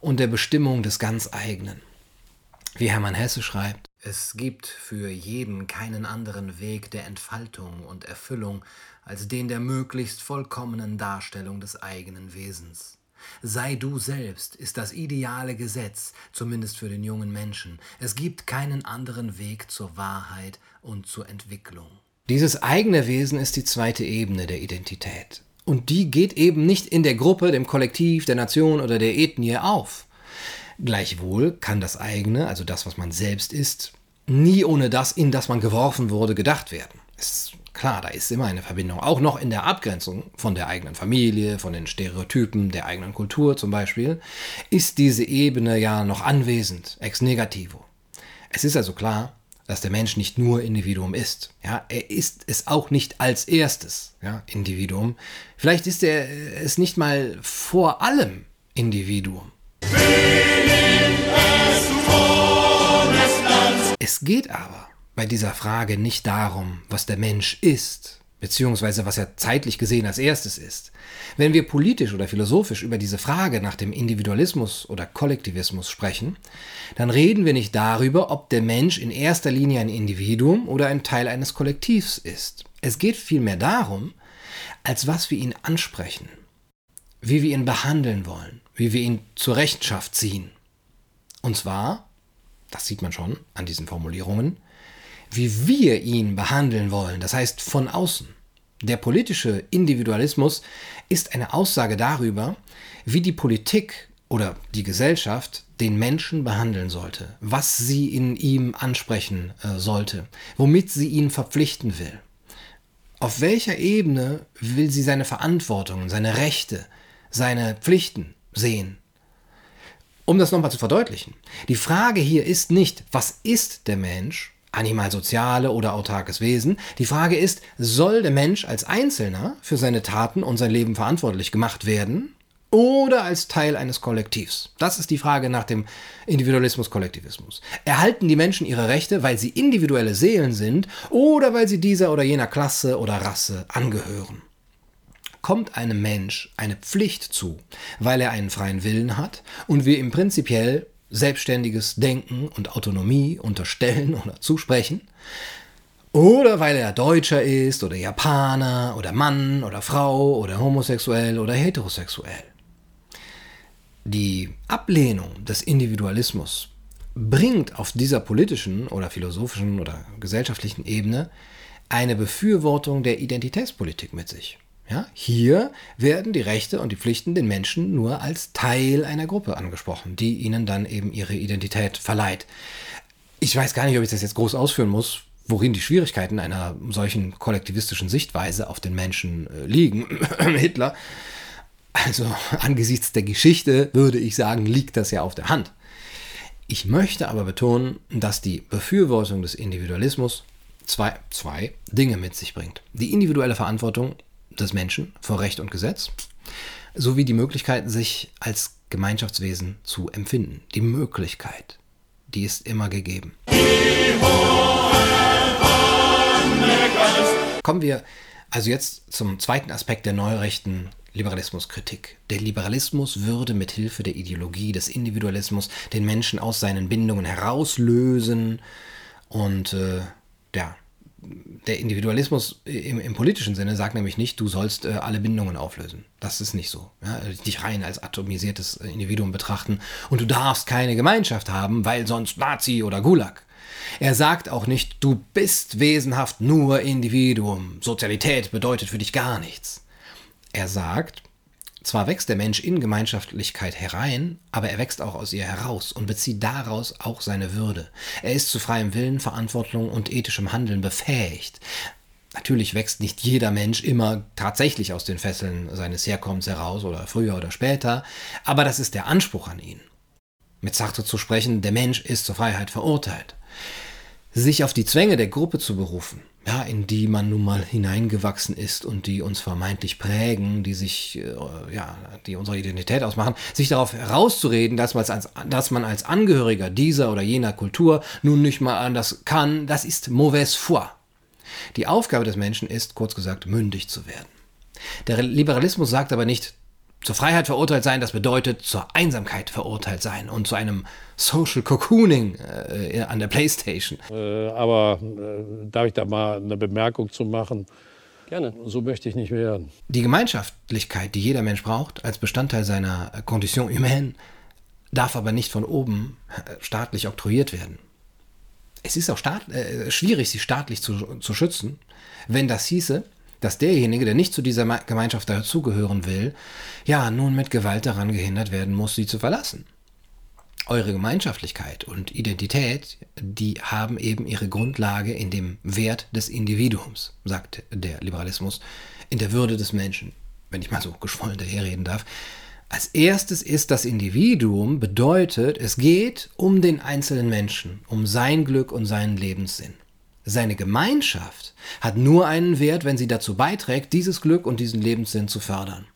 und der Bestimmung des ganz eigenen. Wie Hermann Hesse schreibt, es gibt für jeden keinen anderen Weg der Entfaltung und Erfüllung als den der möglichst vollkommenen Darstellung des eigenen Wesens. Sei du selbst ist das ideale Gesetz, zumindest für den jungen Menschen. Es gibt keinen anderen Weg zur Wahrheit und zur Entwicklung. Dieses eigene Wesen ist die zweite Ebene der Identität. Und die geht eben nicht in der Gruppe, dem Kollektiv, der Nation oder der Ethnie auf. Gleichwohl kann das eigene, also das, was man selbst ist, nie ohne das, in das man geworfen wurde, gedacht werden. Ist klar, da ist immer eine Verbindung. Auch noch in der Abgrenzung von der eigenen Familie, von den Stereotypen der eigenen Kultur zum Beispiel, ist diese Ebene ja noch anwesend, ex negativo. Es ist also klar, dass der Mensch nicht nur Individuum ist. Ja, er ist es auch nicht als erstes ja, Individuum. Vielleicht ist er es nicht mal vor allem Individuum. Es geht aber bei dieser Frage nicht darum, was der Mensch ist, beziehungsweise was er zeitlich gesehen als erstes ist. Wenn wir politisch oder philosophisch über diese Frage nach dem Individualismus oder Kollektivismus sprechen, dann reden wir nicht darüber, ob der Mensch in erster Linie ein Individuum oder ein Teil eines Kollektivs ist. Es geht vielmehr darum, als was wir ihn ansprechen, wie wir ihn behandeln wollen, wie wir ihn zur Rechenschaft ziehen. Und zwar, das sieht man schon an diesen Formulierungen, wie wir ihn behandeln wollen, das heißt von außen. Der politische Individualismus ist eine Aussage darüber, wie die Politik oder die Gesellschaft den Menschen behandeln sollte, was sie in ihm ansprechen äh, sollte, womit sie ihn verpflichten will. Auf welcher Ebene will sie seine Verantwortung, seine Rechte, seine Pflichten sehen? Um das nochmal zu verdeutlichen, die Frage hier ist nicht, was ist der Mensch, animalsoziale oder autarkes Wesen. Die Frage ist, soll der Mensch als Einzelner für seine Taten und sein Leben verantwortlich gemacht werden oder als Teil eines Kollektivs? Das ist die Frage nach dem Individualismus-Kollektivismus. Erhalten die Menschen ihre Rechte, weil sie individuelle Seelen sind oder weil sie dieser oder jener Klasse oder Rasse angehören? Kommt einem Mensch eine Pflicht zu, weil er einen freien Willen hat und wir ihm prinzipiell selbstständiges Denken und Autonomie unterstellen oder zusprechen? Oder weil er Deutscher ist oder Japaner oder Mann oder Frau oder homosexuell oder heterosexuell. Die Ablehnung des Individualismus bringt auf dieser politischen oder philosophischen oder gesellschaftlichen Ebene eine Befürwortung der Identitätspolitik mit sich. Ja, hier werden die Rechte und die Pflichten den Menschen nur als Teil einer Gruppe angesprochen, die ihnen dann eben ihre Identität verleiht. Ich weiß gar nicht, ob ich das jetzt groß ausführen muss, worin die Schwierigkeiten einer solchen kollektivistischen Sichtweise auf den Menschen äh, liegen. Hitler. Also angesichts der Geschichte würde ich sagen, liegt das ja auf der Hand. Ich möchte aber betonen, dass die Befürwortung des Individualismus zwei, zwei Dinge mit sich bringt. Die individuelle Verantwortung des Menschen vor Recht und Gesetz sowie die Möglichkeit, sich als Gemeinschaftswesen zu empfinden. Die Möglichkeit, die ist immer gegeben. Kommen wir also jetzt zum zweiten Aspekt der neurechten Liberalismuskritik. Der Liberalismus würde mit Hilfe der Ideologie des Individualismus den Menschen aus seinen Bindungen herauslösen und äh, ja, der Individualismus im, im, politischen Sinne sagt nämlich nicht, du sollst äh, alle Bindungen auflösen. Das ist nicht so. Ja? Dich rein als atomisiertes Individuum betrachten und du darfst keine Gemeinschaft haben, weil sonst Nazi oder Gulag. Er sagt auch nicht, du bist wesenhaft nur Individuum. Sozialität bedeutet für dich gar nichts. Er sagt, zwar wächst der Mensch in Gemeinschaftlichkeit herein, aber er wächst auch aus ihr heraus und bezieht daraus auch seine Würde. Er ist zu freiem Willen, Verantwortung und ethischem Handeln befähigt. Natürlich wächst nicht jeder Mensch immer tatsächlich aus den Fesseln seines Herkommens heraus oder früher oder später, aber das ist der Anspruch an ihn. Mit Sartre zu sprechen, der Mensch ist zur Freiheit verurteilt. Sich auf die Zwänge der Gruppe zu berufen, ja, in die man nun mal hineingewachsen ist und die uns vermeintlich prägen, die sich, äh, ja, die unsere Identität ausmachen, sich darauf herauszureden, dass man, als, dass man als Angehöriger dieser oder jener Kultur nun nicht mal anders kann, das ist mauvaise foi. Die Aufgabe des Menschen ist, kurz gesagt, mündig zu werden. Der Liberalismus sagt aber nicht, zur Freiheit verurteilt sein, das bedeutet zur Einsamkeit verurteilt sein und zu einem Social Cocooning äh, an der Playstation. Äh, aber äh, darf ich da mal eine Bemerkung zu machen? Gerne. So möchte ich nicht werden. Die Gemeinschaftlichkeit, die jeder Mensch braucht, als Bestandteil seiner Condition humaine, darf aber nicht von oben äh, staatlich oktroyiert werden. Es ist auch staat, äh, schwierig, sie staatlich zu, zu schützen, wenn das hieße, dass derjenige, der nicht zu dieser Gemeinschaft dazugehören will, ja nun mit Gewalt daran gehindert werden muss, sie zu verlassen. Eure Gemeinschaftlichkeit und Identität, die haben eben ihre Grundlage in dem Wert des Individuums, sagt der Liberalismus, in der Würde des Menschen, wenn ich mal so geschwollen daherreden darf. Als erstes ist das Individuum bedeutet, es geht um den einzelnen Menschen, um sein Glück und seinen Lebenssinn. Seine Gemeinschaft hat nur einen Wert, wenn sie dazu beiträgt, dieses Glück und diesen Lebenssinn zu fördern.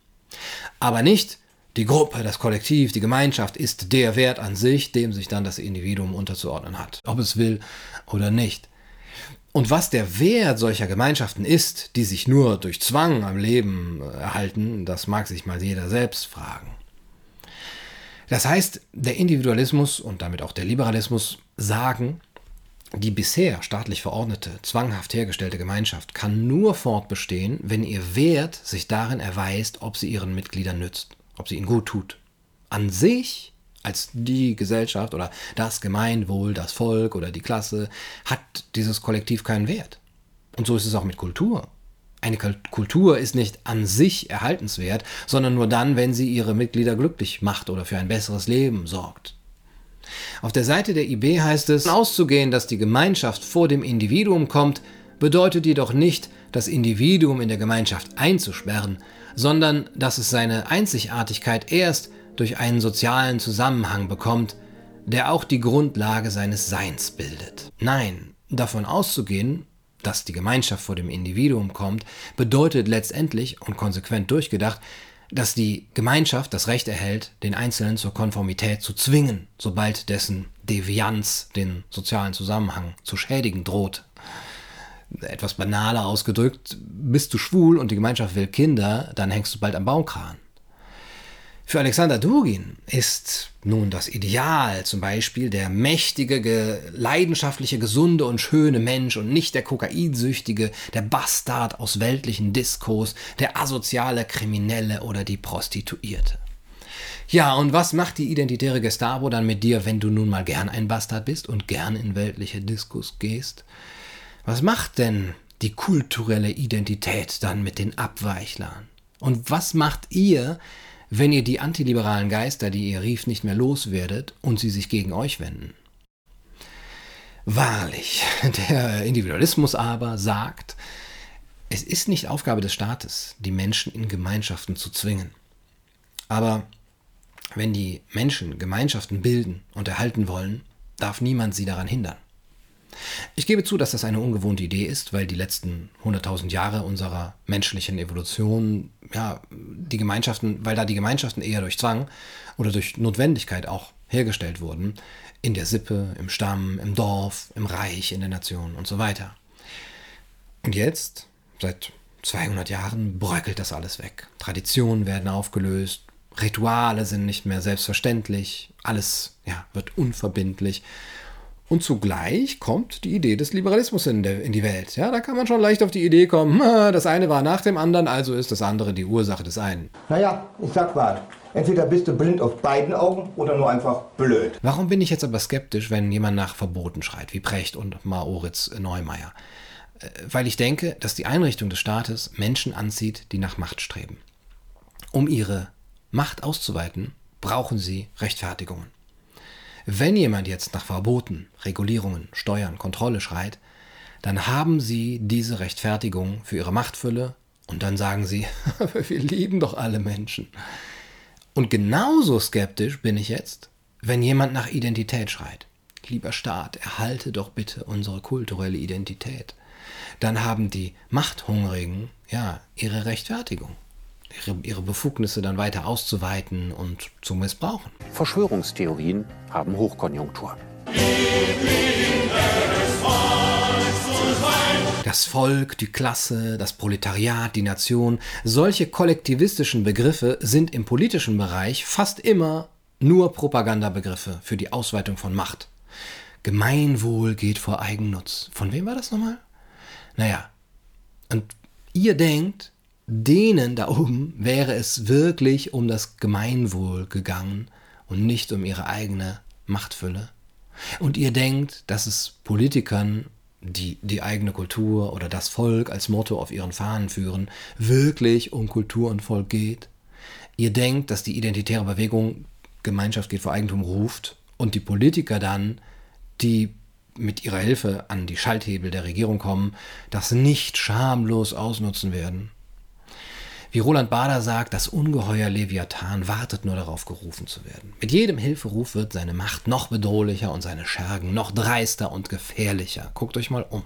Aber nicht die Gruppe, das Kollektiv, die Gemeinschaft ist der Wert an sich, dem sich dann das Individuum unterzuordnen hat, ob es will oder nicht. Und was der Wert solcher Gemeinschaften ist, die sich nur durch Zwang am Leben erhalten, das mag sich mal jeder selbst fragen. Das heißt, der Individualismus und damit auch der Liberalismus sagen, die bisher staatlich verordnete, zwanghaft hergestellte Gemeinschaft kann nur fortbestehen, wenn ihr Wert sich darin erweist, ob sie ihren Mitgliedern nützt, ob sie ihnen gut tut. An sich, als die Gesellschaft oder das Gemeinwohl, das Volk oder die Klasse, hat dieses Kollektiv keinen Wert. Und so ist es auch mit Kultur. Eine Kultur ist nicht an sich erhaltenswert, sondern nur dann, wenn sie ihre Mitglieder glücklich macht oder für ein besseres Leben sorgt. Auf der Seite der IB heißt es, auszugehen, dass die Gemeinschaft vor dem Individuum kommt, bedeutet jedoch nicht, das Individuum in der Gemeinschaft einzusperren, sondern dass es seine Einzigartigkeit erst durch einen sozialen Zusammenhang bekommt, der auch die Grundlage seines Seins bildet. Nein, davon auszugehen, dass die Gemeinschaft vor dem Individuum kommt, bedeutet letztendlich und konsequent durchgedacht, dass die Gemeinschaft das Recht erhält, den Einzelnen zur Konformität zu zwingen, sobald dessen Devianz den sozialen Zusammenhang zu schädigen droht. Etwas banaler ausgedrückt, bist du schwul und die Gemeinschaft will Kinder, dann hängst du bald am Baumkran. Für Alexander Dugin ist nun das Ideal zum Beispiel der mächtige, ge leidenschaftliche, gesunde und schöne Mensch und nicht der kokainsüchtige, der Bastard aus weltlichen Diskos, der asoziale Kriminelle oder die Prostituierte. Ja, und was macht die identitäre Gestapo dann mit dir, wenn du nun mal gern ein Bastard bist und gern in weltliche Diskos gehst? Was macht denn die kulturelle Identität dann mit den Abweichlern? Und was macht ihr, wenn ihr die antiliberalen Geister, die ihr rieft, nicht mehr loswerdet und sie sich gegen euch wenden? Wahrlich, der Individualismus aber sagt, es ist nicht Aufgabe des Staates, die Menschen in Gemeinschaften zu zwingen. Aber wenn die Menschen Gemeinschaften bilden und erhalten wollen, darf niemand sie daran hindern. Ich gebe zu, dass das eine ungewohnte Idee ist, weil die letzten 100.000 Jahre unserer menschlichen Evolution, ja, die Gemeinschaften, weil da die Gemeinschaften eher durch Zwang oder durch Notwendigkeit auch hergestellt wurden, in der Sippe, im Stamm, im Dorf, im Reich, in der Nation und so weiter. Und jetzt, seit 200 Jahren, bröckelt das alles weg. Traditionen werden aufgelöst, Rituale sind nicht mehr selbstverständlich, alles ja, wird unverbindlich. Und zugleich kommt die Idee des Liberalismus in, der, in, die Welt. Ja, da kann man schon leicht auf die Idee kommen, das eine war nach dem anderen, also ist das andere die Ursache des einen. Naja, ich sag mal, entweder bist du blind auf beiden Augen oder nur einfach blöd. Warum bin ich jetzt aber skeptisch, wenn jemand nach Verboten schreit, wie Precht und Maoritz Neumeier? Äh, weil ich denke, dass die Einrichtung des Staates Menschen anzieht, die nach Macht streben. Um ihre Macht auszuweiten, brauchen sie Rechtfertigungen. Wenn jemand jetzt nach Verboten, Regulierungen, Steuern, Kontrolle schreit, dann haben sie diese Rechtfertigung für ihre Machtfülle und dann sagen sie, wir lieben doch alle Menschen. Und genauso skeptisch bin ich jetzt, wenn jemand nach Identität schreit. Lieber Staat, erhalte doch bitte unsere kulturelle Identität. Dann haben die Machthungrigen ja ihre Rechtfertigung ihre, ihre Befugnisse dann weiter auszuweiten und zu missbrauchen. Verschwörungstheorien haben Hochkonjunktur. Das Volk, die Klasse, das Proletariat, die Nation, solche kollektivistischen Begriffe sind im politischen Bereich fast immer nur Propagandabegriffe für die Ausweitung von Macht. Gemeinwohl geht vor Eigennutz. Von wem war das nochmal? Naja, und ihr denkt, denen da oben wäre es wirklich um das Gemeinwohl gegangen und nicht um ihre eigene Machtfülle. Und ihr denkt, dass es Politikern, die die eigene Kultur oder das Volk als Motto auf ihren Fahnen führen, wirklich um Kultur und Volk geht. Ihr denkt, dass die identitäre Bewegung Gemeinschaft geht vor Eigentum ruft und die Politiker dann, die mit ihrer Hilfe an die Schalthebel der Regierung kommen, das nicht schamlos ausnutzen werden. Wie Roland Bader sagt, das Ungeheuer Leviathan wartet nur darauf, gerufen zu werden. Mit jedem Hilferuf wird seine Macht noch bedrohlicher und seine Schergen noch dreister und gefährlicher. Guckt euch mal um.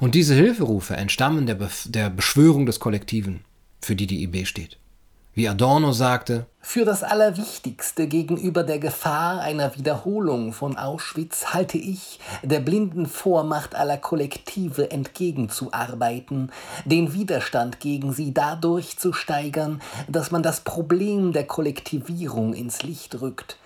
Und diese Hilferufe entstammen der, Be der Beschwörung des Kollektiven, für die die IB steht. Wie Adorno sagte, für das Allerwichtigste gegenüber der Gefahr einer Wiederholung von Auschwitz halte ich, der blinden Vormacht aller Kollektive entgegenzuarbeiten, den Widerstand gegen sie dadurch zu steigern, dass man das Problem der Kollektivierung ins Licht rückt,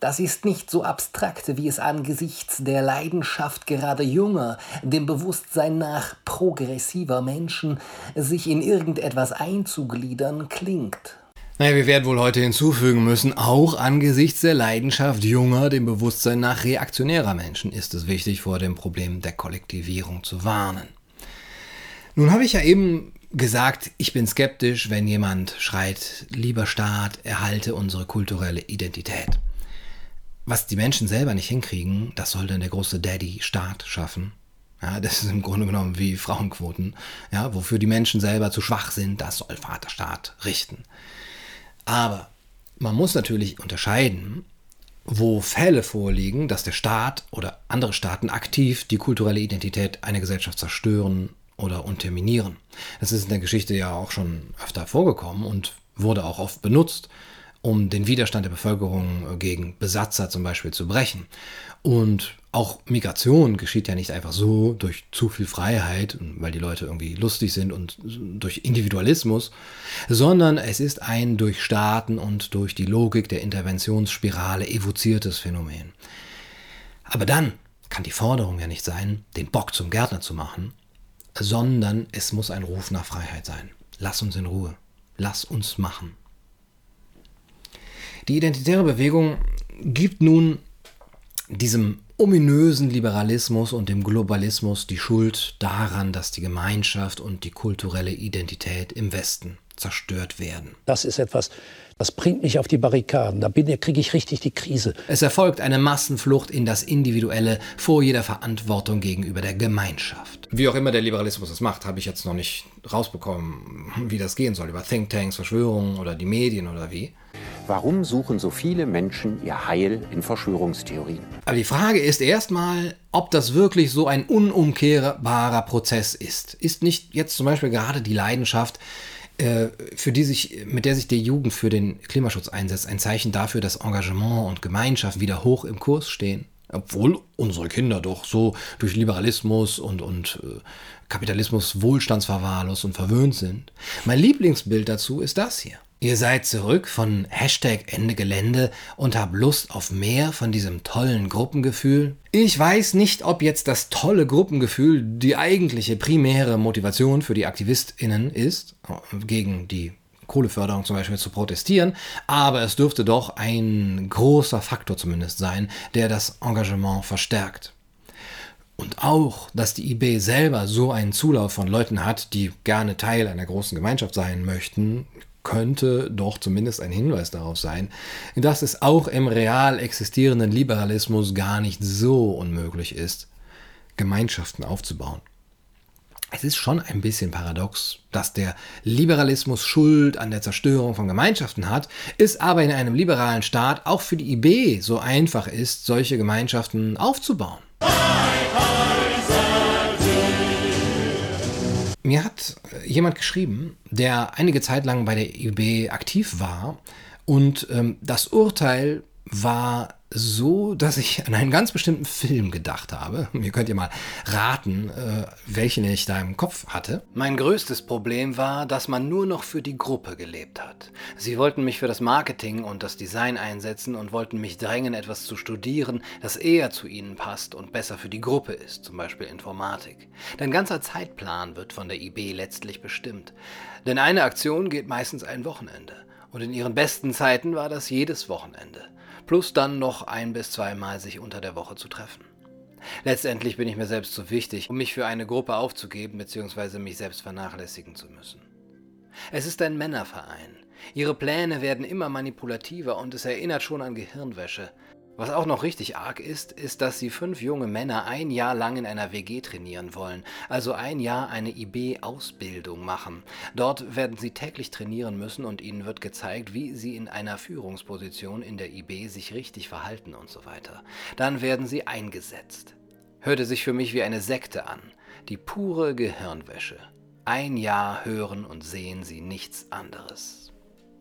das ist nicht so abstrakt, wie es angesichts der Leidenschaft gerade junger, dem Bewusstsein nach progressiver Menschen, sich in irgendetwas einzugliedern, klingt. Naja, wir werden wohl heute hinzufügen müssen, auch angesichts der Leidenschaft junger, dem Bewusstsein nach reaktionärer Menschen ist es wichtig, vor dem Problem der Kollektivierung zu warnen. Nun habe ich ja eben gesagt, ich bin skeptisch, wenn jemand schreit, lieber Staat, erhalte unsere kulturelle Identität. Was die Menschen selber nicht hinkriegen, das soll dann der große Daddy-Staat schaffen. Ja, das ist im Grunde genommen wie Frauenquoten. Ja, wofür die Menschen selber zu schwach sind, das soll Vaterstaat richten. Aber man muss natürlich unterscheiden, wo Fälle vorliegen, dass der Staat oder andere Staaten aktiv die kulturelle Identität einer Gesellschaft zerstören oder unterminieren. Das ist in der Geschichte ja auch schon öfter vorgekommen und wurde auch oft benutzt um den Widerstand der Bevölkerung gegen Besatzer zum Beispiel zu brechen. Und Auch Migration geschieht ja nicht einfach so durch zu viel Freiheit, weil die Leute irgendwie lustig sind und durch Individualismus, sondern es ist ein durch Staaten und durch die Logik der Interventionsspirale evoziertes Phänomen. Aber dann kann die Forderung ja nicht sein, den Bock zum Gärtner zu machen, sondern es muss ein Ruf nach Freiheit sein. Lass uns in Ruhe. Lass uns machen. Die identitäre Bewegung gibt nun diesem ominösen Liberalismus und dem Globalismus die Schuld daran, dass die Gemeinschaft und die kulturelle Identität im Westen zerstört werden. Das ist etwas, das bringt mich auf die Barrikaden. Da kriege ich richtig die Krise. Es erfolgt eine Massenflucht in das Individuelle vor jeder Verantwortung gegenüber der Gemeinschaft. Wie auch immer der Liberalismus das macht, habe ich jetzt noch nicht rausbekommen, wie das gehen soll. Über Thinktanks, Verschwörungen oder die Medien oder wie. Warum suchen so viele Menschen ihr Heil in Verschwörungstheorien? Aber die Frage ist erstmal, ob das wirklich so ein unumkehrbarer Prozess ist. Ist nicht jetzt zum Beispiel gerade die Leidenschaft, für die sich, mit der sich die Jugend für den Klimaschutz einsetzt, ein Zeichen dafür, dass Engagement und Gemeinschaft wieder hoch im Kurs stehen? Obwohl unsere Kinder doch so durch Liberalismus und, und äh, Kapitalismus wohlstandsverwahrlost und verwöhnt sind. Mein Lieblingsbild dazu ist das hier. Ihr seid zurück von Hashtag Ende Gelände und habt Lust auf mehr von diesem tollen Gruppengefühl? Ich weiß nicht, ob jetzt das tolle Gruppengefühl die eigentliche primäre Motivation für die AktivistInnen ist, gegen die Kohleförderung zum Beispiel zu protestieren, aber es dürfte doch ein großer Faktor zumindest sein, der das Engagement verstärkt. Und auch, dass die IB selber so einen Zulauf von Leuten hat, die gerne Teil einer großen Gemeinschaft sein möchten, könnte doch zumindest ein Hinweis darauf sein, dass es auch im real existierenden Liberalismus gar nicht so unmöglich ist, Gemeinschaften aufzubauen. Es ist schon ein bisschen paradox, dass der Liberalismus Schuld an der Zerstörung von Gemeinschaften hat, es aber in einem liberalen Staat auch für die IB so einfach ist, solche Gemeinschaften aufzubauen. Mir hat äh, jemand geschrieben, der einige Zeit lang bei der IB aktiv war und ähm, das Urteil war so, dass ich an einen ganz bestimmten Film gedacht habe. Ihr könnt ihr mal raten, äh, welchen ich da im Kopf hatte. Mein größtes Problem war, dass man nur noch für die Gruppe gelebt hat. Sie wollten mich für das Marketing und das Design einsetzen und wollten mich drängen, etwas zu studieren, das eher zu ihnen passt und besser für die Gruppe ist, zum Beispiel Informatik. Dein ganzer Zeitplan wird von der IB letztlich bestimmt. Denn eine Aktion geht meistens ein Wochenende. Und in ihren besten Zeiten war das jedes Wochenende plus dann noch ein bis zweimal sich unter der Woche zu treffen. Letztendlich bin ich mir selbst zu wichtig, um mich für eine Gruppe aufzugeben bzw. mich selbst vernachlässigen zu müssen. Es ist ein Männerverein. Ihre Pläne werden immer manipulativer und es erinnert schon an Gehirnwäsche. Was auch noch richtig arg ist, ist, dass sie fünf junge Männer ein Jahr lang in einer WG trainieren wollen, also ein Jahr eine IB-Ausbildung machen. Dort werden sie täglich trainieren müssen und ihnen wird gezeigt, wie sie in einer Führungsposition in der IB sich richtig verhalten und so weiter. Dann werden sie eingesetzt. Hörte sich für mich wie eine Sekte an. Die pure Gehirnwäsche. Ein Jahr hören und sehen sie nichts anderes.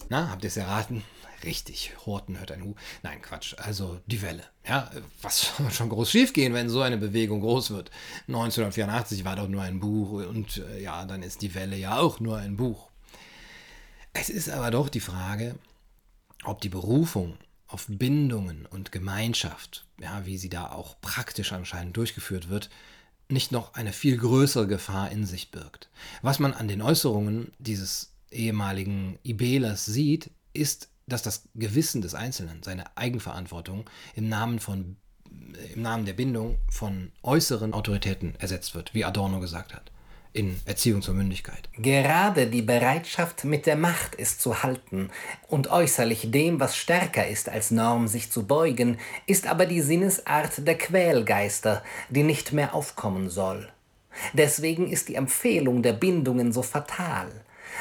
Na, habt ihr es erraten? Richtig, Horten hört ein Hu. Nein, Quatsch. Also die Welle. Ja, was soll schon groß schiefgehen, wenn so eine Bewegung groß wird? 1984 war doch nur ein Buch und äh, ja, dann ist die Welle ja auch nur ein Buch. Es ist aber doch die Frage, ob die Berufung auf Bindungen und Gemeinschaft, ja, wie sie da auch praktisch anscheinend durchgeführt wird, nicht noch eine viel größere Gefahr in sich birgt. Was man an den Äußerungen dieses ehemaligen Ibelers sieht, ist dass das Gewissen des Einzelnen, seine Eigenverantwortung im Namen von im Namen der Bindung von äußeren Autoritäten ersetzt wird, wie Adorno gesagt hat, in Erziehung zur Mündigkeit. Gerade die Bereitschaft, mit der Macht es zu halten und äußerlich dem, was stärker ist als Norm, sich zu beugen, ist aber die Sinnesart der Quälgeister, die nicht mehr aufkommen soll. Deswegen ist die Empfehlung der Bindungen so fatal.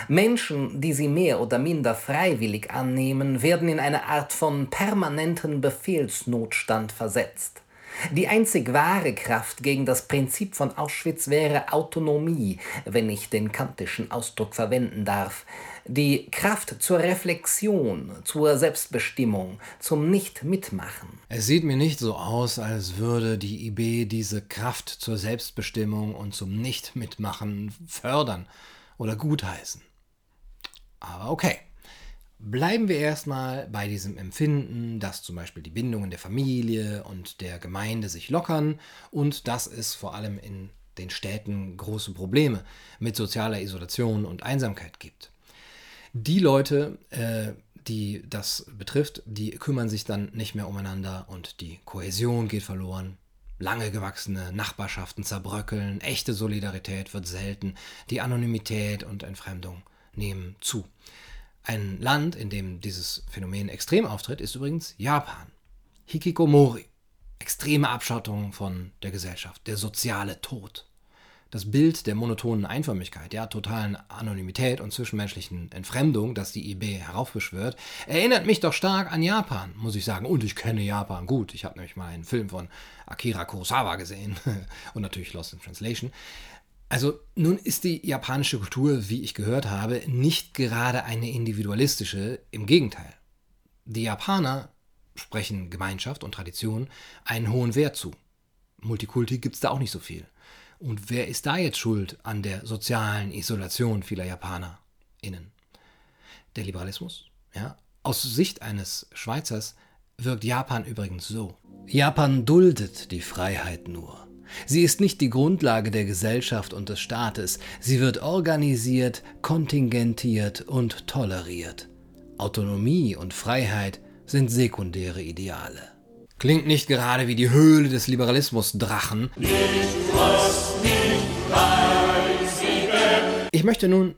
Menschen, die sie mehr oder minder freiwillig annehmen, werden in eine Art von permanenten Befehlsnotstand versetzt. Die einzig wahre Kraft gegen das Prinzip von Auschwitz wäre Autonomie, wenn ich den kantischen Ausdruck verwenden darf. Die Kraft zur Reflexion, zur Selbstbestimmung, zum Nicht-Mitmachen. Es sieht mir nicht so aus, als würde die IB diese Kraft zur Selbstbestimmung und zum Nicht-Mitmachen fördern oder gutheißen. Aber okay. Bleiben wir erstmal bei diesem Empfinden, dass zum Beispiel die Bindungen der Familie und der Gemeinde sich lockern und dass es vor allem in den Städten große Probleme mit sozialer Isolation und Einsamkeit gibt. Die Leute, äh, die das betrifft, die kümmern sich dann nicht mehr umeinander und die Kohäsion geht verloren. Lange gewachsene Nachbarschaften zerbröckeln, echte Solidarität wird selten, die Anonymität und Entfremdung nehmen zu. Ein Land, in dem dieses Phänomen extrem auftritt, ist übrigens Japan. Hikikomori. Extreme Abschottung von der Gesellschaft, der soziale Tod. Das Bild der monotonen Einförmigkeit, ja, totalen Anonymität und zwischenmenschlichen Entfremdung, das die IB heraufbeschwört, erinnert mich doch stark an Japan, muss ich sagen. Und ich kenne Japan gut. Ich habe nämlich mal einen Film von Akira Kurosawa gesehen und natürlich Lost in Translation. Also nun ist die japanische Kultur, wie ich gehört habe, nicht gerade eine individualistische, im Gegenteil. Die Japaner sprechen Gemeinschaft und Tradition einen hohen Wert zu. Multikulti gibt es da auch nicht so viel. Und wer ist da jetzt schuld an der sozialen Isolation vieler JapanerInnen? Der Liberalismus? Ja? Aus Sicht eines Schweizers wirkt Japan übrigens so. Japan duldet die Freiheit nur. Sie ist nicht die Grundlage der Gesellschaft und des Staates, sie wird organisiert, kontingentiert und toleriert. Autonomie und Freiheit sind sekundäre Ideale. Klingt nicht gerade wie die Höhle des Liberalismus Drachen. Ich möchte nun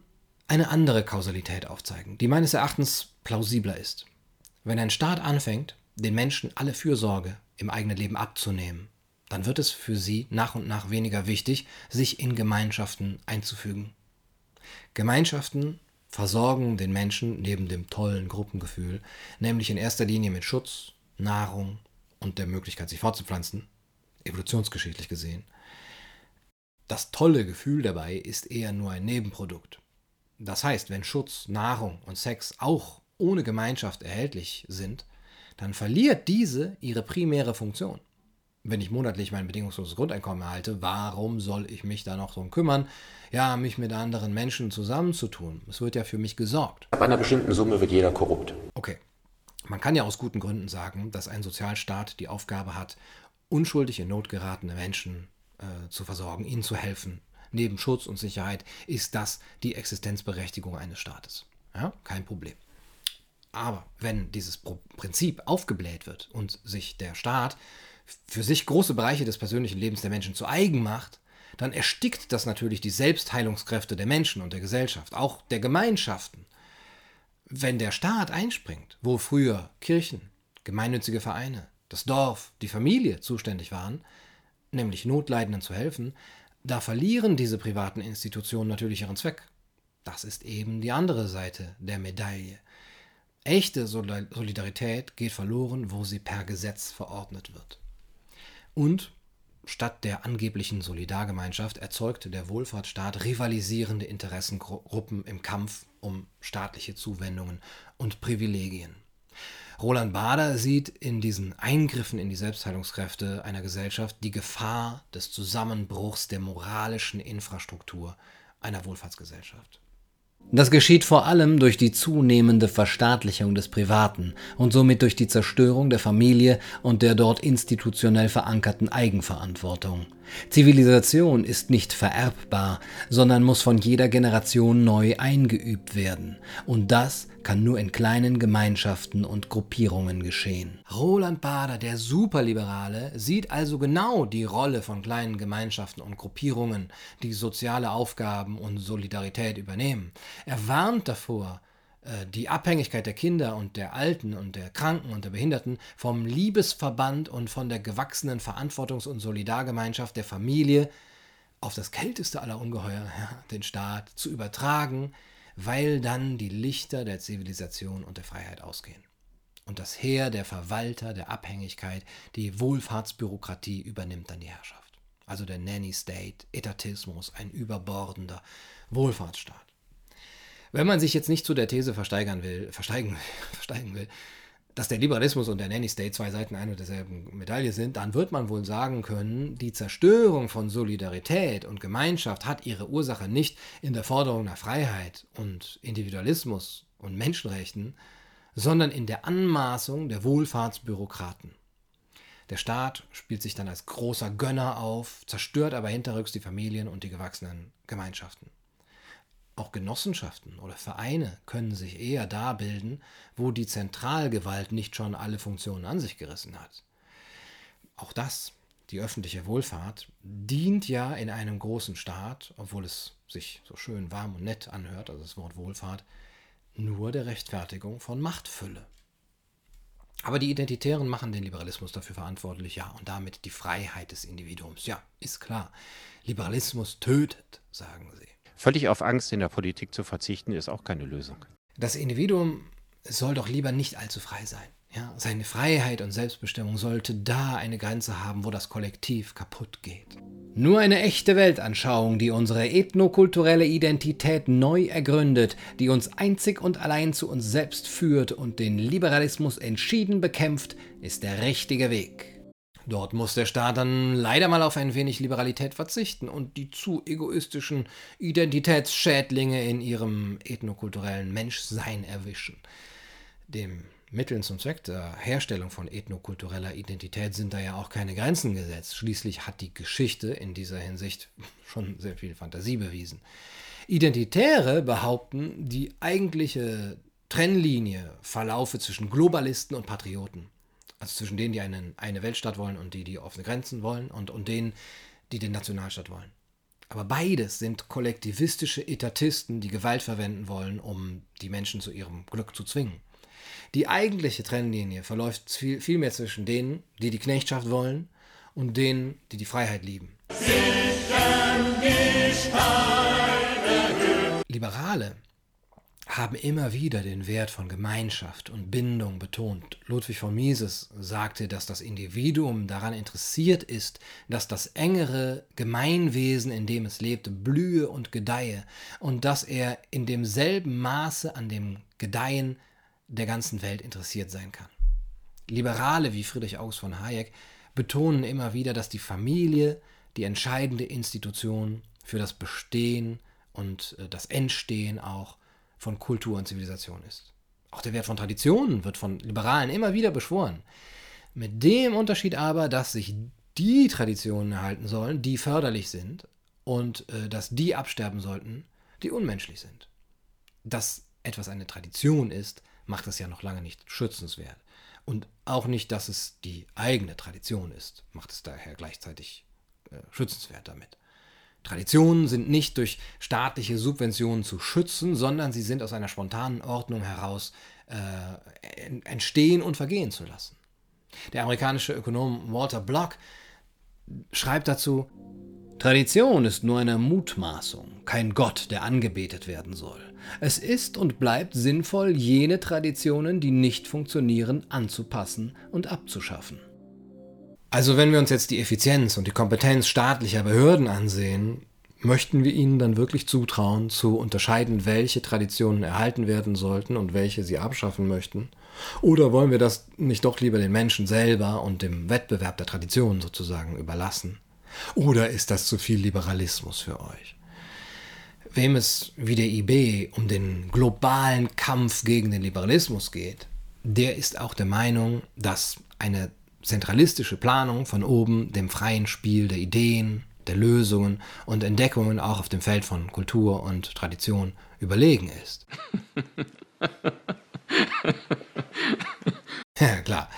eine andere Kausalität aufzeigen, die meines Erachtens plausibler ist. Wenn ein Staat anfängt, den Menschen alle Fürsorge im eigenen Leben abzunehmen, dann wird es für sie nach und nach weniger wichtig, sich in Gemeinschaften einzufügen. Gemeinschaften versorgen den Menschen neben dem tollen Gruppengefühl, nämlich in erster Linie mit Schutz, Nahrung und der Möglichkeit, sich fortzupflanzen, evolutionsgeschichtlich gesehen. Das tolle Gefühl dabei ist eher nur ein Nebenprodukt. Das heißt, wenn Schutz, Nahrung und Sex auch ohne Gemeinschaft erhältlich sind, dann verliert diese ihre primäre Funktion wenn ich monatlich mein bedingungsloses Grundeinkommen erhalte, warum soll ich mich da noch drum kümmern, ja, mich mit anderen Menschen zusammenzutun? Es wird ja für mich gesorgt. Ab einer bestimmten Summe wird jeder korrupt. Okay. Man kann ja aus guten Gründen sagen, dass ein Sozialstaat die Aufgabe hat, unschuldig in Not geratene Menschen äh, zu versorgen, ihnen zu helfen. Neben Schutz und Sicherheit ist das die Existenzberechtigung eines Staates. Ja, kein Problem. Aber wenn dieses Prinzip aufgebläht wird und sich der Staat für sich große Bereiche des persönlichen Lebens der Menschen zu eigen macht, dann erstickt das natürlich die Selbstheilungskräfte der Menschen und der Gesellschaft, auch der Gemeinschaften. Wenn der Staat einspringt, wo früher Kirchen, gemeinnützige Vereine, das Dorf, die Familie zuständig waren, nämlich Notleidenden zu helfen, da verlieren diese privaten Institutionen natürlich ihren Zweck. Das ist eben die andere Seite der Medaille. Echte Solidarität geht verloren, wo sie per Gesetz verordnet wird. Und statt der angeblichen Solidargemeinschaft erzeugt der Wohlfahrtsstaat rivalisierende Interessengruppen im Kampf um staatliche Zuwendungen und Privilegien. Roland Bader sieht in diesen Eingriffen in die Selbstheilungskräfte einer Gesellschaft die Gefahr des Zusammenbruchs der moralischen Infrastruktur einer Wohlfahrtsgesellschaft. Das geschieht vor allem durch die zunehmende Verstaatlichung des Privaten und somit durch die Zerstörung der Familie und der dort institutionell verankerten Eigenverantwortung. Zivilisation ist nicht vererbbar, sondern muss von jeder Generation neu eingeübt werden. Und das kann nur in kleinen Gemeinschaften und Gruppierungen geschehen. Roland Bader, der Superliberale, sieht also genau die Rolle von kleinen Gemeinschaften und Gruppierungen, die soziale Aufgaben und Solidarität übernehmen. Er warnt davor, äh, die Abhängigkeit der Kinder und der Alten und der Kranken und der Behinderten vom Liebesverband und von der gewachsenen Verantwortungs- und Solidargemeinschaft der Familie auf das kälteste aller Ungeheuer, den Staat, zu übertragen, weil dann die Lichter der Zivilisation und der Freiheit ausgehen. Und das Heer der Verwalter der Abhängigkeit, die Wohlfahrtsbürokratie übernimmt dann die Herrschaft. Also der Nanny State, Etatismus, ein überbordender Wohlfahrtsstaat. Wenn man sich jetzt nicht zu der These versteigern will, versteigen, versteigen will, dass der Liberalismus und der Nanny State zwei Seiten einer und derselben Medaille sind, dann wird man wohl sagen können, die Zerstörung von Solidarität und Gemeinschaft hat ihre Ursache nicht in der Forderung nach Freiheit und Individualismus und Menschenrechten, sondern in der Anmaßung der Wohlfahrtsbürokraten. Der Staat spielt sich dann als großer Gönner auf, zerstört aber hinterrücks die Familien und die gewachsenen Gemeinschaften. Auch Genossenschaften oder Vereine können sich eher da bilden, wo die Zentralgewalt nicht schon alle Funktionen an sich gerissen hat. Auch das, die öffentliche Wohlfahrt, dient ja in einem großen Staat, obwohl es sich so schön warm und nett anhört, also das Wort Wohlfahrt, nur der Rechtfertigung von Machtfülle. Aber die Identitären machen den Liberalismus dafür verantwortlich, ja, und damit die Freiheit des Individuums. Ja, ist klar. Liberalismus tötet, sagen sie. Völlig auf Angst in der Politik zu verzichten, ist auch keine Lösung. Das Individuum soll doch lieber nicht allzu frei sein. Ja, seine Freiheit und Selbstbestimmung sollte da eine Grenze haben, wo das Kollektiv kaputt geht. Nur eine echte Weltanschauung, die unsere ethnokulturelle Identität neu ergründet, die uns einzig und allein zu uns selbst führt und den Liberalismus entschieden bekämpft, ist der richtige Weg. Dort muss der Staat dann leider mal auf ein wenig Liberalität verzichten und die zu egoistischen Identitätsschädlinge in ihrem ethnokulturellen Menschsein erwischen. Dem Mitteln zum Zweck der Herstellung von ethnokultureller Identität sind da ja auch keine Grenzen gesetzt. Schließlich hat die Geschichte in dieser Hinsicht schon sehr viel Fantasie bewiesen. Identitäre behaupten, die eigentliche Trennlinie verlaufe zwischen Globalisten und Patrioten. Also zwischen denen, die einen, eine Weltstadt wollen und die, die offene Grenzen wollen und, und denen, die den Nationalstaat wollen. Aber beides sind kollektivistische Etatisten, die Gewalt verwenden wollen, um die Menschen zu ihrem Glück zu zwingen. Die eigentliche Trennlinie verläuft viel, viel mehr zwischen denen, die die Knechtschaft wollen, und denen, die die Freiheit lieben. Liberale haben immer wieder den Wert von Gemeinschaft und Bindung betont. Ludwig von Mises sagte, dass das Individuum daran interessiert ist, dass das engere Gemeinwesen, in dem es lebte, blühe und gedeihe und dass er in demselben Maße an dem Gedeihen der ganzen Welt interessiert sein kann. Liberale wie Friedrich August von Hayek betonen immer wieder, dass die Familie die entscheidende Institution für das Bestehen und äh, das Entstehen auch von Kultur und Zivilisation ist. Auch der Wert von Traditionen wird von Liberalen immer wieder beschworen. Mit dem Unterschied aber, dass sich die Traditionen erhalten sollen, die förderlich sind und äh, dass die absterben sollten, die unmenschlich sind. Dass etwas eine Tradition ist, macht es ja noch lange nicht schützenswert. Und auch nicht, dass es die eigene Tradition ist, macht es daher gleichzeitig äh, schützenswert damit. Traditionen sind nicht durch staatliche Subventionen zu schützen, sondern sie sind aus einer spontanen Ordnung heraus äh, entstehen und vergehen zu lassen. Der amerikanische Ökonom Walter Block schreibt dazu, Tradition ist nur eine Mutmaßung, kein Gott, der angebetet werden soll. Es ist und bleibt sinnvoll, jene Traditionen, die nicht funktionieren, anzupassen und abzuschaffen. Also wenn wir uns jetzt die Effizienz und die Kompetenz staatlicher Behörden ansehen, möchten wir ihnen dann wirklich zutrauen, zu unterscheiden, welche Traditionen erhalten werden sollten und welche sie abschaffen möchten? Oder wollen wir das nicht doch lieber den Menschen selber und dem Wettbewerb der Traditionen sozusagen überlassen? Oder ist das zu viel Liberalismus für euch? Wem es wie der IB um den globalen Kampf gegen den Liberalismus geht, der ist auch der Meinung, dass eine zentralistische Planung von oben dem freien Spiel der Ideen, der Lösungen und Entdeckungen auch auf dem Feld von Kultur und Tradition überlegen ist. ja, klar.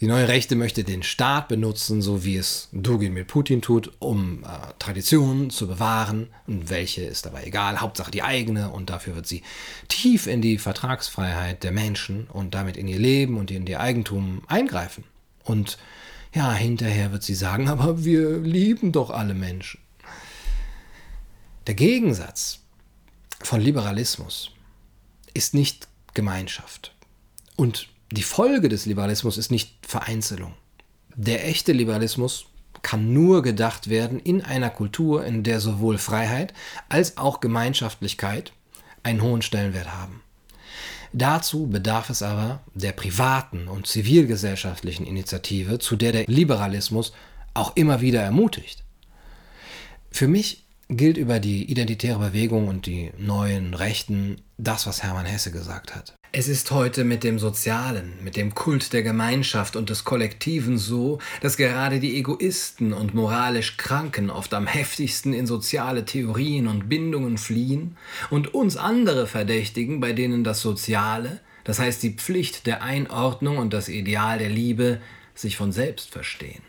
Die neue Rechte möchte den Staat benutzen, so wie es Dugin mit Putin tut, um äh, Traditionen zu bewahren. Und welche ist dabei egal, Hauptsache die eigene. Und dafür wird sie tief in die Vertragsfreiheit der Menschen und damit in ihr Leben und in ihr Eigentum eingreifen. Und ja, hinterher wird sie sagen, aber wir lieben doch alle Menschen. Der Gegensatz von Liberalismus ist nicht Gemeinschaft und die Folge des Liberalismus ist nicht Vereinzelung. Der echte Liberalismus kann nur gedacht werden in einer Kultur, in der sowohl Freiheit als auch Gemeinschaftlichkeit einen hohen Stellenwert haben. Dazu bedarf es aber der privaten und zivilgesellschaftlichen Initiative, zu der der Liberalismus auch immer wieder ermutigt. Für mich gilt über die identitäre Bewegung und die neuen Rechten das, was Hermann Hesse gesagt hat. Es ist heute mit dem Sozialen, mit dem Kult der Gemeinschaft und des Kollektiven so, dass gerade die Egoisten und moralisch Kranken oft am heftigsten in soziale Theorien und Bindungen fliehen und uns andere verdächtigen, bei denen das Soziale, das heißt die Pflicht der Einordnung und das Ideal der Liebe, sich von selbst verstehen.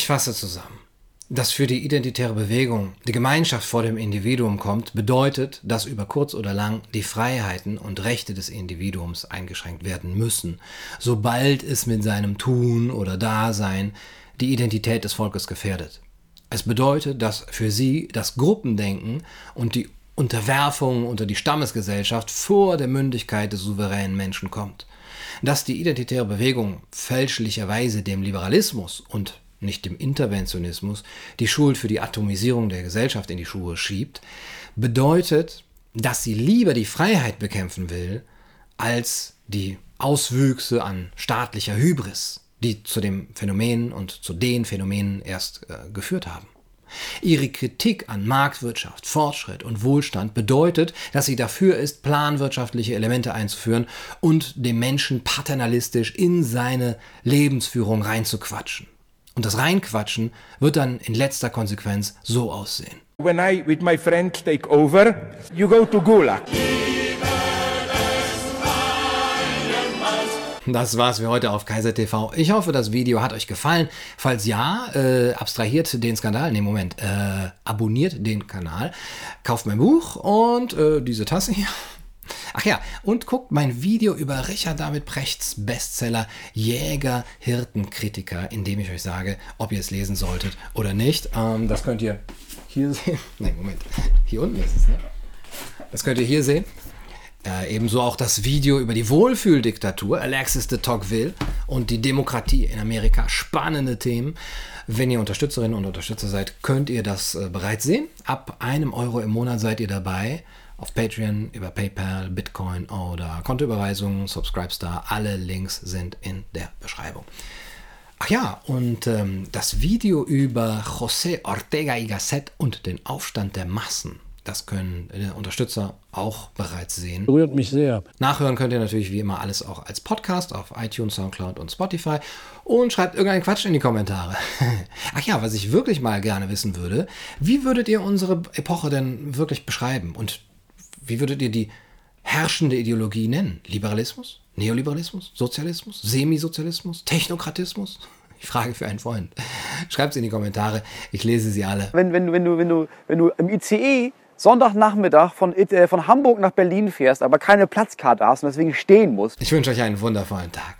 Ich fasse zusammen dass für die identitäre Bewegung die Gemeinschaft vor dem Individuum kommt, bedeutet, dass über kurz oder lang die Freiheiten und Rechte des Individuums eingeschränkt werden müssen, sobald es mit seinem Tun oder Dasein die Identität des Volkes gefährdet. Es bedeutet, dass für sie das Gruppendenken und die Unterwerfung unter die Stammesgesellschaft vor der Mündigkeit des souveränen Menschen kommt. Dass die identitäre Bewegung fälschlicherweise dem Liberalismus und nicht dem Interventionismus, die Schuld für die Atomisierung der Gesellschaft in die Schuhe schiebt, bedeutet, dass sie lieber die Freiheit bekämpfen will, als die Auswüchse an staatlicher Hybris, die zu dem Phänomen und zu den Phänomenen erst äh, geführt haben. Ihre Kritik an Marktwirtschaft, Fortschritt und Wohlstand bedeutet, dass sie dafür ist, planwirtschaftliche Elemente einzuführen und dem Menschen paternalistisch in seine Lebensführung reinzuquatschen. Und das Reinquatschen wird dann in letzter Konsequenz so aussehen. When I with my friends take over, you go to Gulag. Das war's für heute auf Kaiser TV. Ich hoffe, das Video hat euch gefallen. Falls ja, äh, abstrahiert den Skandal. Ne, Moment. Äh, abonniert den Kanal. Kauft mein Buch und äh, diese Tasse hier. Ach ja, und guckt mein Video über Richard David Prechts Bestseller Jäger, Hirten, Kritiker, in dem ich euch sage, ob ihr es lesen solltet oder nicht. Ähm, das könnt ihr hier sehen. Nein, Moment. Hier unten ist es, ne? Das könnt ihr hier sehen. Äh, ebenso auch das Video über die Wohlfühldiktatur, Alexis de Tocqueville und die Demokratie in Amerika. Spannende Themen. Wenn ihr Unterstützerinnen und Unterstützer seid, könnt ihr das äh, bereits sehen. Ab einem Euro im Monat seid ihr dabei auf Patreon, über PayPal, Bitcoin oder Kontoüberweisungen, Subscribestar. Alle Links sind in der Beschreibung. Ach ja, und ähm, das Video über José Ortega y Gasset und den Aufstand der Massen, das können äh, Unterstützer auch bereits sehen. Berührt mich sehr. Nachhören könnt ihr natürlich wie immer alles auch als Podcast auf iTunes, Soundcloud und Spotify. Und schreibt irgendeinen Quatsch in die Kommentare. Ach ja, was ich wirklich mal gerne wissen würde, wie würdet ihr unsere Epoche denn wirklich beschreiben? Und wie würdet ihr die herrschende Ideologie nennen? Liberalismus? Neoliberalismus? Sozialismus? Semisozialismus? Technokratismus? Ich frage für einen Freund. Schreibt es in die Kommentare. Ich lese sie alle. Wenn, wenn, wenn, du, wenn, du, wenn du im ICE Sonntagnachmittag von, äh, von Hamburg nach Berlin fährst, aber keine Platzkarte hast und deswegen stehen musst. Ich wünsche euch einen wundervollen Tag.